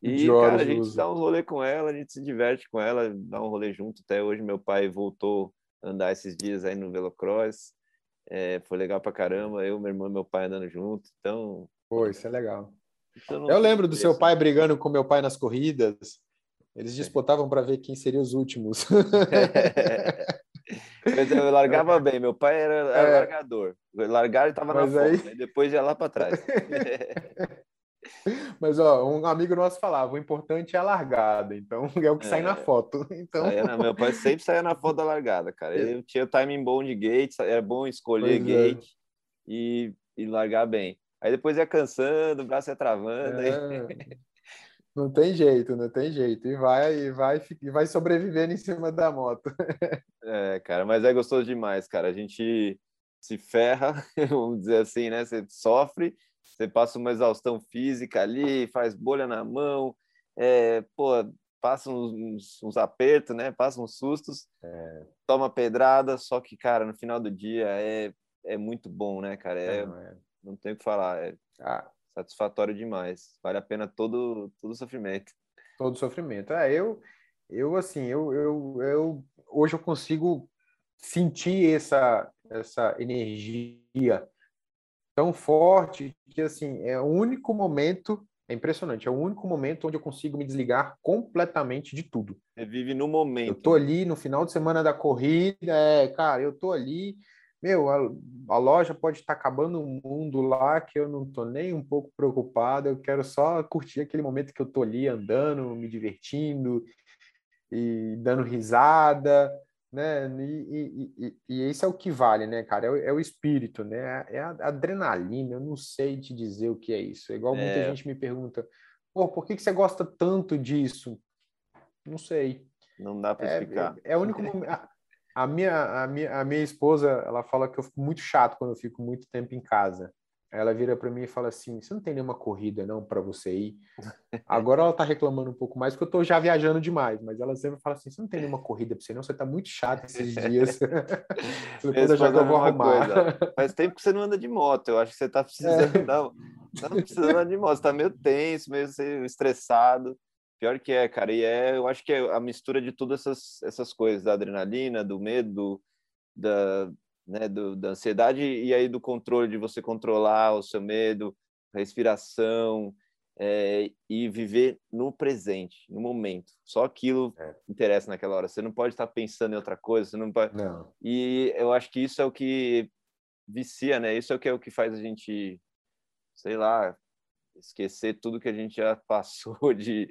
E, cara, a gente dá um rolê com ela, a gente se diverte com ela, dá um rolê junto. Até hoje meu pai voltou a andar esses dias aí no Velocross. É, foi legal pra caramba. Eu, meu irmão e meu pai andando junto. Então. Pô, isso é legal. Então, eu lembro do seu pai brigando com meu pai nas corridas. Eles é. disputavam para ver quem seria os últimos. <laughs> Mas eu largava <laughs> bem, meu pai era, era é. largador. Largar e estava na aí... frente, depois ia lá para trás. <laughs> Mas, ó, um amigo nosso falava, o importante é a largada, então é o que é. sai na é. foto. Então... Meu pai sempre saía na foto da largada, cara. É. Ele tinha timing bom de gate, era bom escolher pois é. gate é. e, e largar bem. Aí depois ia cansando, o braço ia travando. É. Não tem jeito, não tem jeito. E vai, e vai, e vai sobrevivendo em cima da moto. <laughs> É, cara, mas é gostoso demais, cara. A gente se ferra, <laughs> vamos dizer assim, né? Você sofre você passa uma exaustão física ali, faz bolha na mão, é, pô, passa uns, uns, apertos, né? Passa uns sustos, é. toma pedrada, só que, cara, no final do dia é, é muito bom, né, cara? É, é. Não tem o que falar, é ah. satisfatório demais. Vale a pena todo, todo o sofrimento. Todo o sofrimento. É, eu, eu assim, eu, eu, eu hoje eu consigo sentir essa, essa energia tão forte que assim é o único momento é impressionante é o único momento onde eu consigo me desligar completamente de tudo você vive no momento eu tô ali no final de semana da corrida é, cara eu tô ali meu a, a loja pode estar tá acabando um mundo lá que eu não tô nem um pouco preocupado eu quero só curtir aquele momento que eu tô ali andando me divertindo e dando risada né? E, e, e, esse é o que vale, né, cara? É o, é o, espírito, né? É a adrenalina. Eu não sei te dizer o que é isso. É igual muita é. gente me pergunta, pô, por que, que você gosta tanto disso? Não sei. Não dá para é, explicar. É, é o único <laughs> a, a, minha, a, minha, a minha esposa, ela fala que eu fico muito chato quando eu fico muito tempo em casa. Ela vira para mim e fala assim: Você não tem nenhuma corrida não para você ir? <laughs> Agora ela tá reclamando um pouco mais, porque eu tô já viajando demais, mas ela sempre fala assim: Você não tem nenhuma corrida para você não? Você tá muito chato esses dias. <laughs> <laughs> Depois eu já vou arrumar. Coisa. Faz tempo que você não anda de moto, eu acho que você tá precisando, é. não, tá precisando de moto, você tá meio tenso, meio estressado. Pior que é, cara. E é, eu acho que é a mistura de todas essas, essas coisas, da adrenalina, do medo, da, né, do, da ansiedade e aí do controle, de você controlar o seu medo, respiração, é, e viver no presente, no momento. Só aquilo é. interessa naquela hora. Você não pode estar pensando em outra coisa. Você não pode. Não. E eu acho que isso é o que vicia, né? Isso é o que é o que faz a gente, sei lá, esquecer tudo que a gente já <laughs> passou de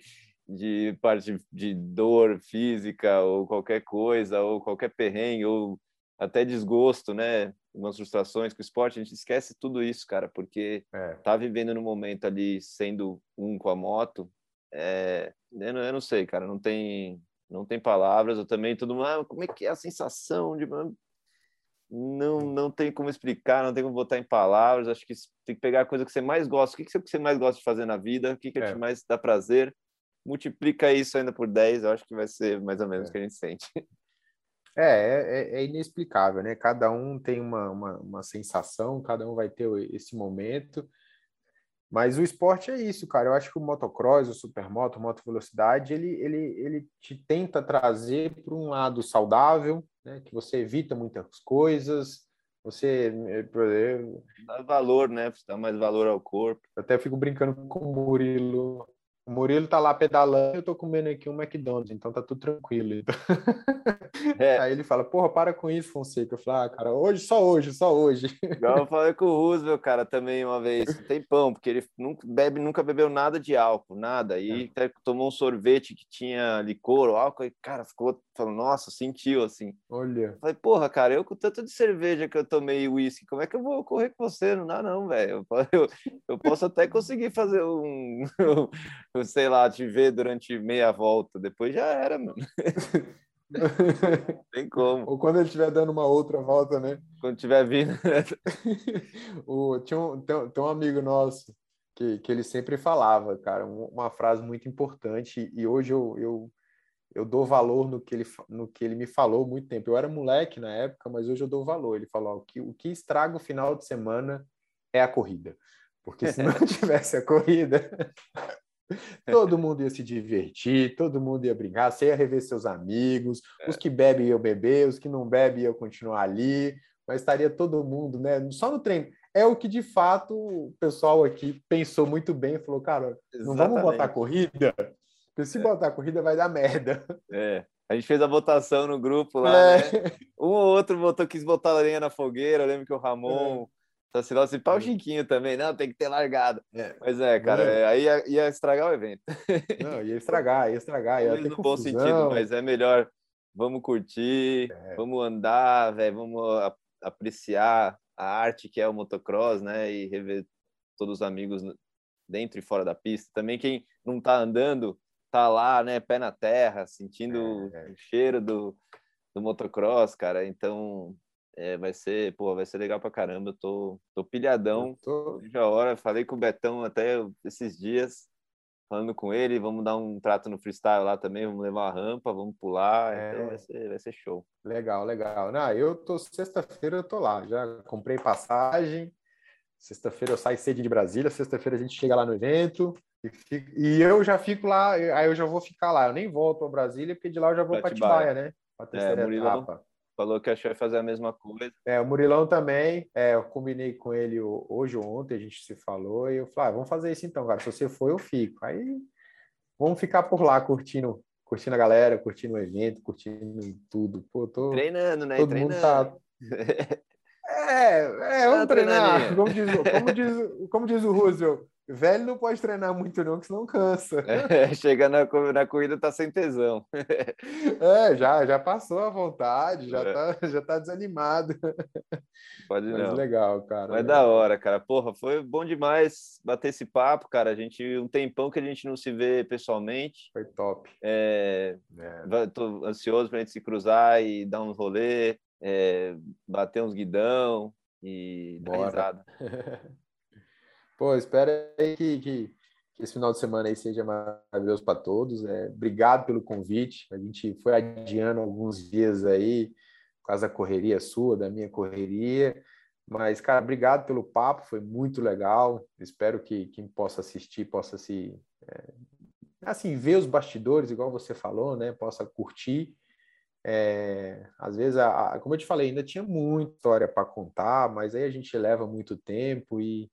de parte de dor física ou qualquer coisa ou qualquer perrengue ou até desgosto, né? Umas frustrações com o esporte, a gente esquece tudo isso, cara, porque é. tá vivendo no momento ali sendo um com a moto, é, eu, não, eu não sei, cara, não tem não tem palavras, eu também mundo, ah, como é que é a sensação de não não tem como explicar, não tem como botar em palavras, acho que tem que pegar a coisa que você mais gosta, o que, que você mais gosta de fazer na vida, o que, que é. te mais dá prazer, multiplica isso ainda por 10, eu acho que vai ser mais ou menos é. o que a gente sente. <laughs> É, é, é, inexplicável, né? Cada um tem uma, uma, uma, sensação, cada um vai ter esse momento. Mas o esporte é isso, cara. Eu acho que o motocross, o supermoto, o moto velocidade, ele, ele, ele te tenta trazer para um lado saudável, né? Que você evita muitas coisas, você, exemplo... Dá valor, né? Você dá mais valor ao corpo. Eu até fico brincando com o Murilo o Murilo tá lá pedalando, eu tô comendo aqui um McDonald's, então tá tudo tranquilo. <laughs> É. Aí ele fala, porra, para com isso, Fonseca. Eu falo, ah, cara, hoje, só hoje, só hoje. Igual eu falei com o Roosevelt, cara, também uma vez, tem pão, porque ele nunca, bebe, nunca bebeu nada de álcool, nada. Aí é. tomou um sorvete que tinha licor ou álcool, e, cara, ficou falando, nossa, sentiu assim. Olha. Eu falei, porra, cara, eu com tanto de cerveja que eu tomei uísque, como é que eu vou correr com você? Não dá, não, velho. Eu, eu, posso até conseguir fazer um <laughs> <laughs> sei lá, te ver durante meia volta, depois já era, mano. <laughs> Tem como. Ou quando ele estiver dando uma outra volta, né? Quando estiver vindo. <laughs> o, tinha um, tem, tem, um amigo nosso que, que ele sempre falava, cara, uma frase muito importante, e hoje eu, eu, eu dou valor no que, ele, no que ele me falou muito tempo. Eu era moleque na época, mas hoje eu dou valor. Ele falou que o que estraga o final de semana é a corrida. Porque se não tivesse a corrida, Todo mundo ia se divertir, todo mundo ia brincar, você ia rever seus amigos, é. os que bebem iam beber, os que não bebem iam continuar ali, mas estaria todo mundo, né? Só no treino. É o que de fato o pessoal aqui pensou muito bem falou, cara, não Exatamente. vamos botar corrida, porque se é. botar corrida vai dar merda. É. A gente fez a votação no grupo lá, é. né? Um ou outro botou, quis botar a lenha na fogueira. Eu lembro que o Ramon é. Só se pau Chiquinho também, não, tem que ter largado. É. Mas é, cara, é, aí ia, ia, estragar o evento. Não, ia estragar, ia estragar. <laughs> Ia no bom sentido, mas é melhor. Vamos curtir, é. vamos andar, velho, vamos apreciar a arte que é o motocross, né? E rever todos os amigos dentro e fora da pista. Também quem não tá andando, tá lá, né, pé na terra, sentindo é. o cheiro do, do motocross, cara. Então, é, vai ser, pô, vai ser legal pra caramba. Eu tô, tô pilhadão. tô... Já hora, falei com o Betão até esses dias, falando com ele. Vamos dar um trato no freestyle lá também. Vamos levar a rampa, vamos pular. É... Então vai ser, vai ser show. Legal, legal. Não, eu tô sexta-feira, eu tô lá. Já comprei passagem. Sexta-feira eu saio cedo de Brasília. Sexta-feira a gente chega lá no evento. E, fico... e, eu já fico lá, aí eu já vou ficar lá. Eu nem volto para Brasília, porque de lá eu já vou para Atibaia, né? Pra é, terceira é, etapa falou que achou vai fazer a mesma coisa. É, o Murilão também, é, eu combinei com ele hoje ou ontem, a gente se falou, e eu falei, ah, vamos fazer isso então, cara, se você for, eu fico. Aí, vamos ficar por lá, curtindo, curtindo a galera, curtindo o evento, curtindo tudo. Pô, tô, Treinando, né? Todo Treinando. mundo tá... <laughs> É, é, vamos tá treinar. Como diz, como, diz, como diz o Roosevelt, Velho não pode treinar muito, não, que senão cansa. É, <laughs> chega na, na corrida, tá sem tesão. <laughs> É, já, já passou a vontade, já, é. tá, <laughs> já tá desanimado. Pode Mas não. legal, cara. Mas da hora, cara. Porra, foi bom demais bater esse papo, cara. A gente, um tempão que a gente não se vê pessoalmente. Foi top. É, é. Tô ansioso pra gente se cruzar e dar um rolê, é, bater uns guidão e Bora. dar risada. Pô, espero que, que, que, esse final de semana aí seja maravilhoso para todos. É, obrigado pelo convite. A gente foi adiando alguns dias aí, por causa da correria sua, da minha correria. Mas, cara, obrigado pelo papo, foi muito legal. Espero que quem possa assistir possa se é, assim, ver os bastidores, igual você falou, né? Possa curtir. É, às vezes, a, a, como eu te falei, ainda tinha muita história para contar, mas aí a gente leva muito tempo e,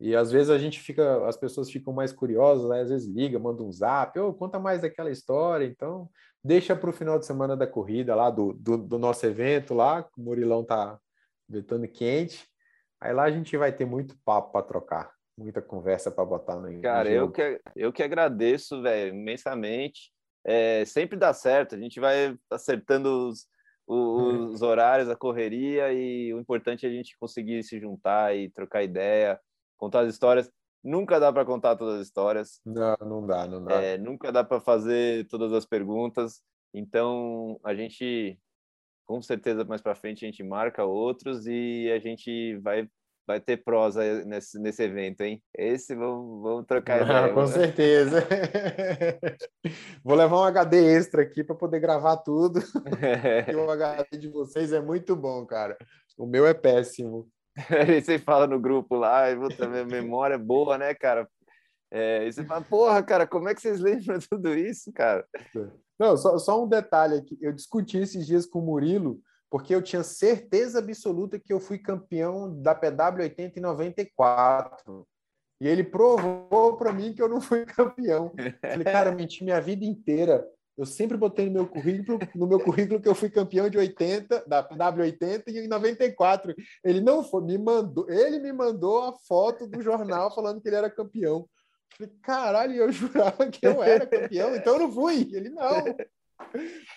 e às vezes a gente fica, as pessoas ficam mais curiosas, né? às vezes liga, manda um zap, oh, conta mais daquela história, então deixa para o final de semana da corrida lá, do, do, do nosso evento lá, o Murilão tá vetando quente, aí lá a gente vai ter muito papo para trocar muita conversa para botar no Cara, no eu que, eu que agradeço, velho, imensamente. É, sempre dá certo, a gente vai acertando os, os horários, a correria, e o importante é a gente conseguir se juntar e trocar ideia, contar as histórias. Nunca dá para contar todas as histórias. Não, não dá, não dá. É, nunca dá para fazer todas as perguntas. Então, a gente, com certeza, mais para frente, a gente marca outros e a gente vai vai ter prosa nesse, nesse evento, hein? Esse vamos, vamos trocar ah, ideia. com certeza. <laughs> Vou levar um HD extra aqui para poder gravar tudo. <laughs> e o HD de vocês é muito bom, cara. O meu é péssimo. <laughs> Você fala no grupo lá, puta, minha memória é boa, né, cara? É, e você fala, porra, cara, como é que vocês <laughs> lembram tudo isso, cara? Não, só, só um detalhe aqui. Eu discuti esses dias com o Murilo porque eu tinha certeza absoluta que eu fui campeão da PW80 em 94. E ele provou para mim que eu não fui <laughs> campeão. falei, cara, menti minha vida inteira. Eu sempre botei no meu currículo, no meu currículo que eu fui campeão de 80, da PW80 e em 94. Ele não foi, me mandou, ele me mandou a foto do jornal falando que ele era campeão. falei, caralho, eu jurava que eu era campeão, então eu não fui. Ele não.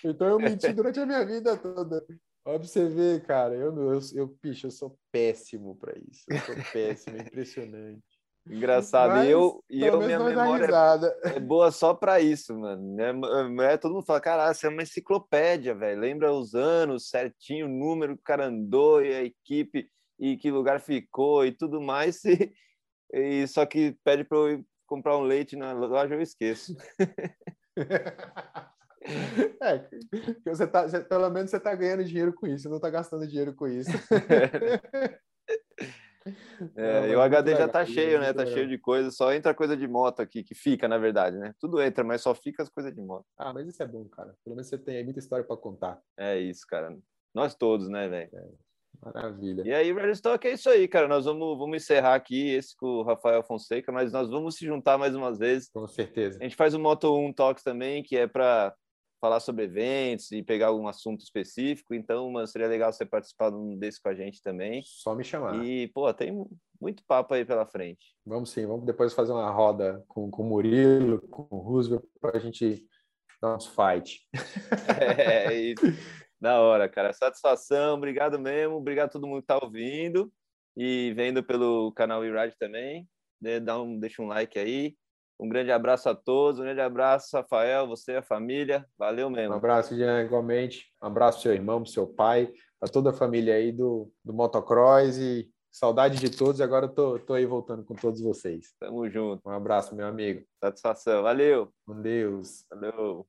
Então eu menti durante a minha vida toda. Observei, cara, eu, eu, eu, eu sou péssimo para isso. Eu sou péssimo, é impressionante. Engraçado. Mas, e eu, e eu minha memória é boa só para isso, mano. É, é, todo mundo fala, cara, você é uma enciclopédia, velho. Lembra os anos certinho, o número que o cara andou e a equipe e que lugar ficou e tudo mais. <laughs> E, e só que pede para eu comprar um leite na loja, eu esqueço. <laughs> É, você tá, você, pelo menos você está ganhando dinheiro com isso, não está gastando dinheiro com isso. É, <laughs> <laughs> não, e o HD já está cheio, né? Tá cheio de coisas, só entra coisa de moto aqui, que fica, na verdade, né? Tudo entra, mas só fica as coisas de moto. Ah, mas isso é bom, cara. Pelo menos você tem muita história para contar. É isso, cara. Nós todos, né, velho? É, maravilha. E aí, Red Stock é isso aí, cara. Nós vamos, vamos encerrar aqui esse com o Rafael Fonseca, mas nós vamos se juntar mais umas vezes. Com certeza. A gente faz o Moto 1 Talks também, que é para falar sobre eventos e pegar algum assunto específico. Então, mano, seria legal você participar de um desse com a gente também. Só me chamar. E, pô, tem muito papo aí pela frente. Vamos sim, vamos depois fazer uma roda com, com o Murilo, com o Roosevelt, para a gente dar uns fight. <laughs> É, é isso. <laughs> Da hora, cara. Satisfação, obrigado mesmo. Obrigado a todo mundo que tá ouvindo e vendo pelo canal Irad também. Dá um, deixa um like aí. Um grande abraço a todos, um grande abraço, Rafael, você, a família. Valeu mesmo. Um abraço, Jean, igualmente. Um abraço seu irmão, pro seu pai, para toda a família aí do, do motocross e saudade de todos. Agora eu tô, tô aí voltando com todos vocês. Tamo junto. Um abraço, meu amigo. Satisfação. Valeu. Com Deus. Valeu.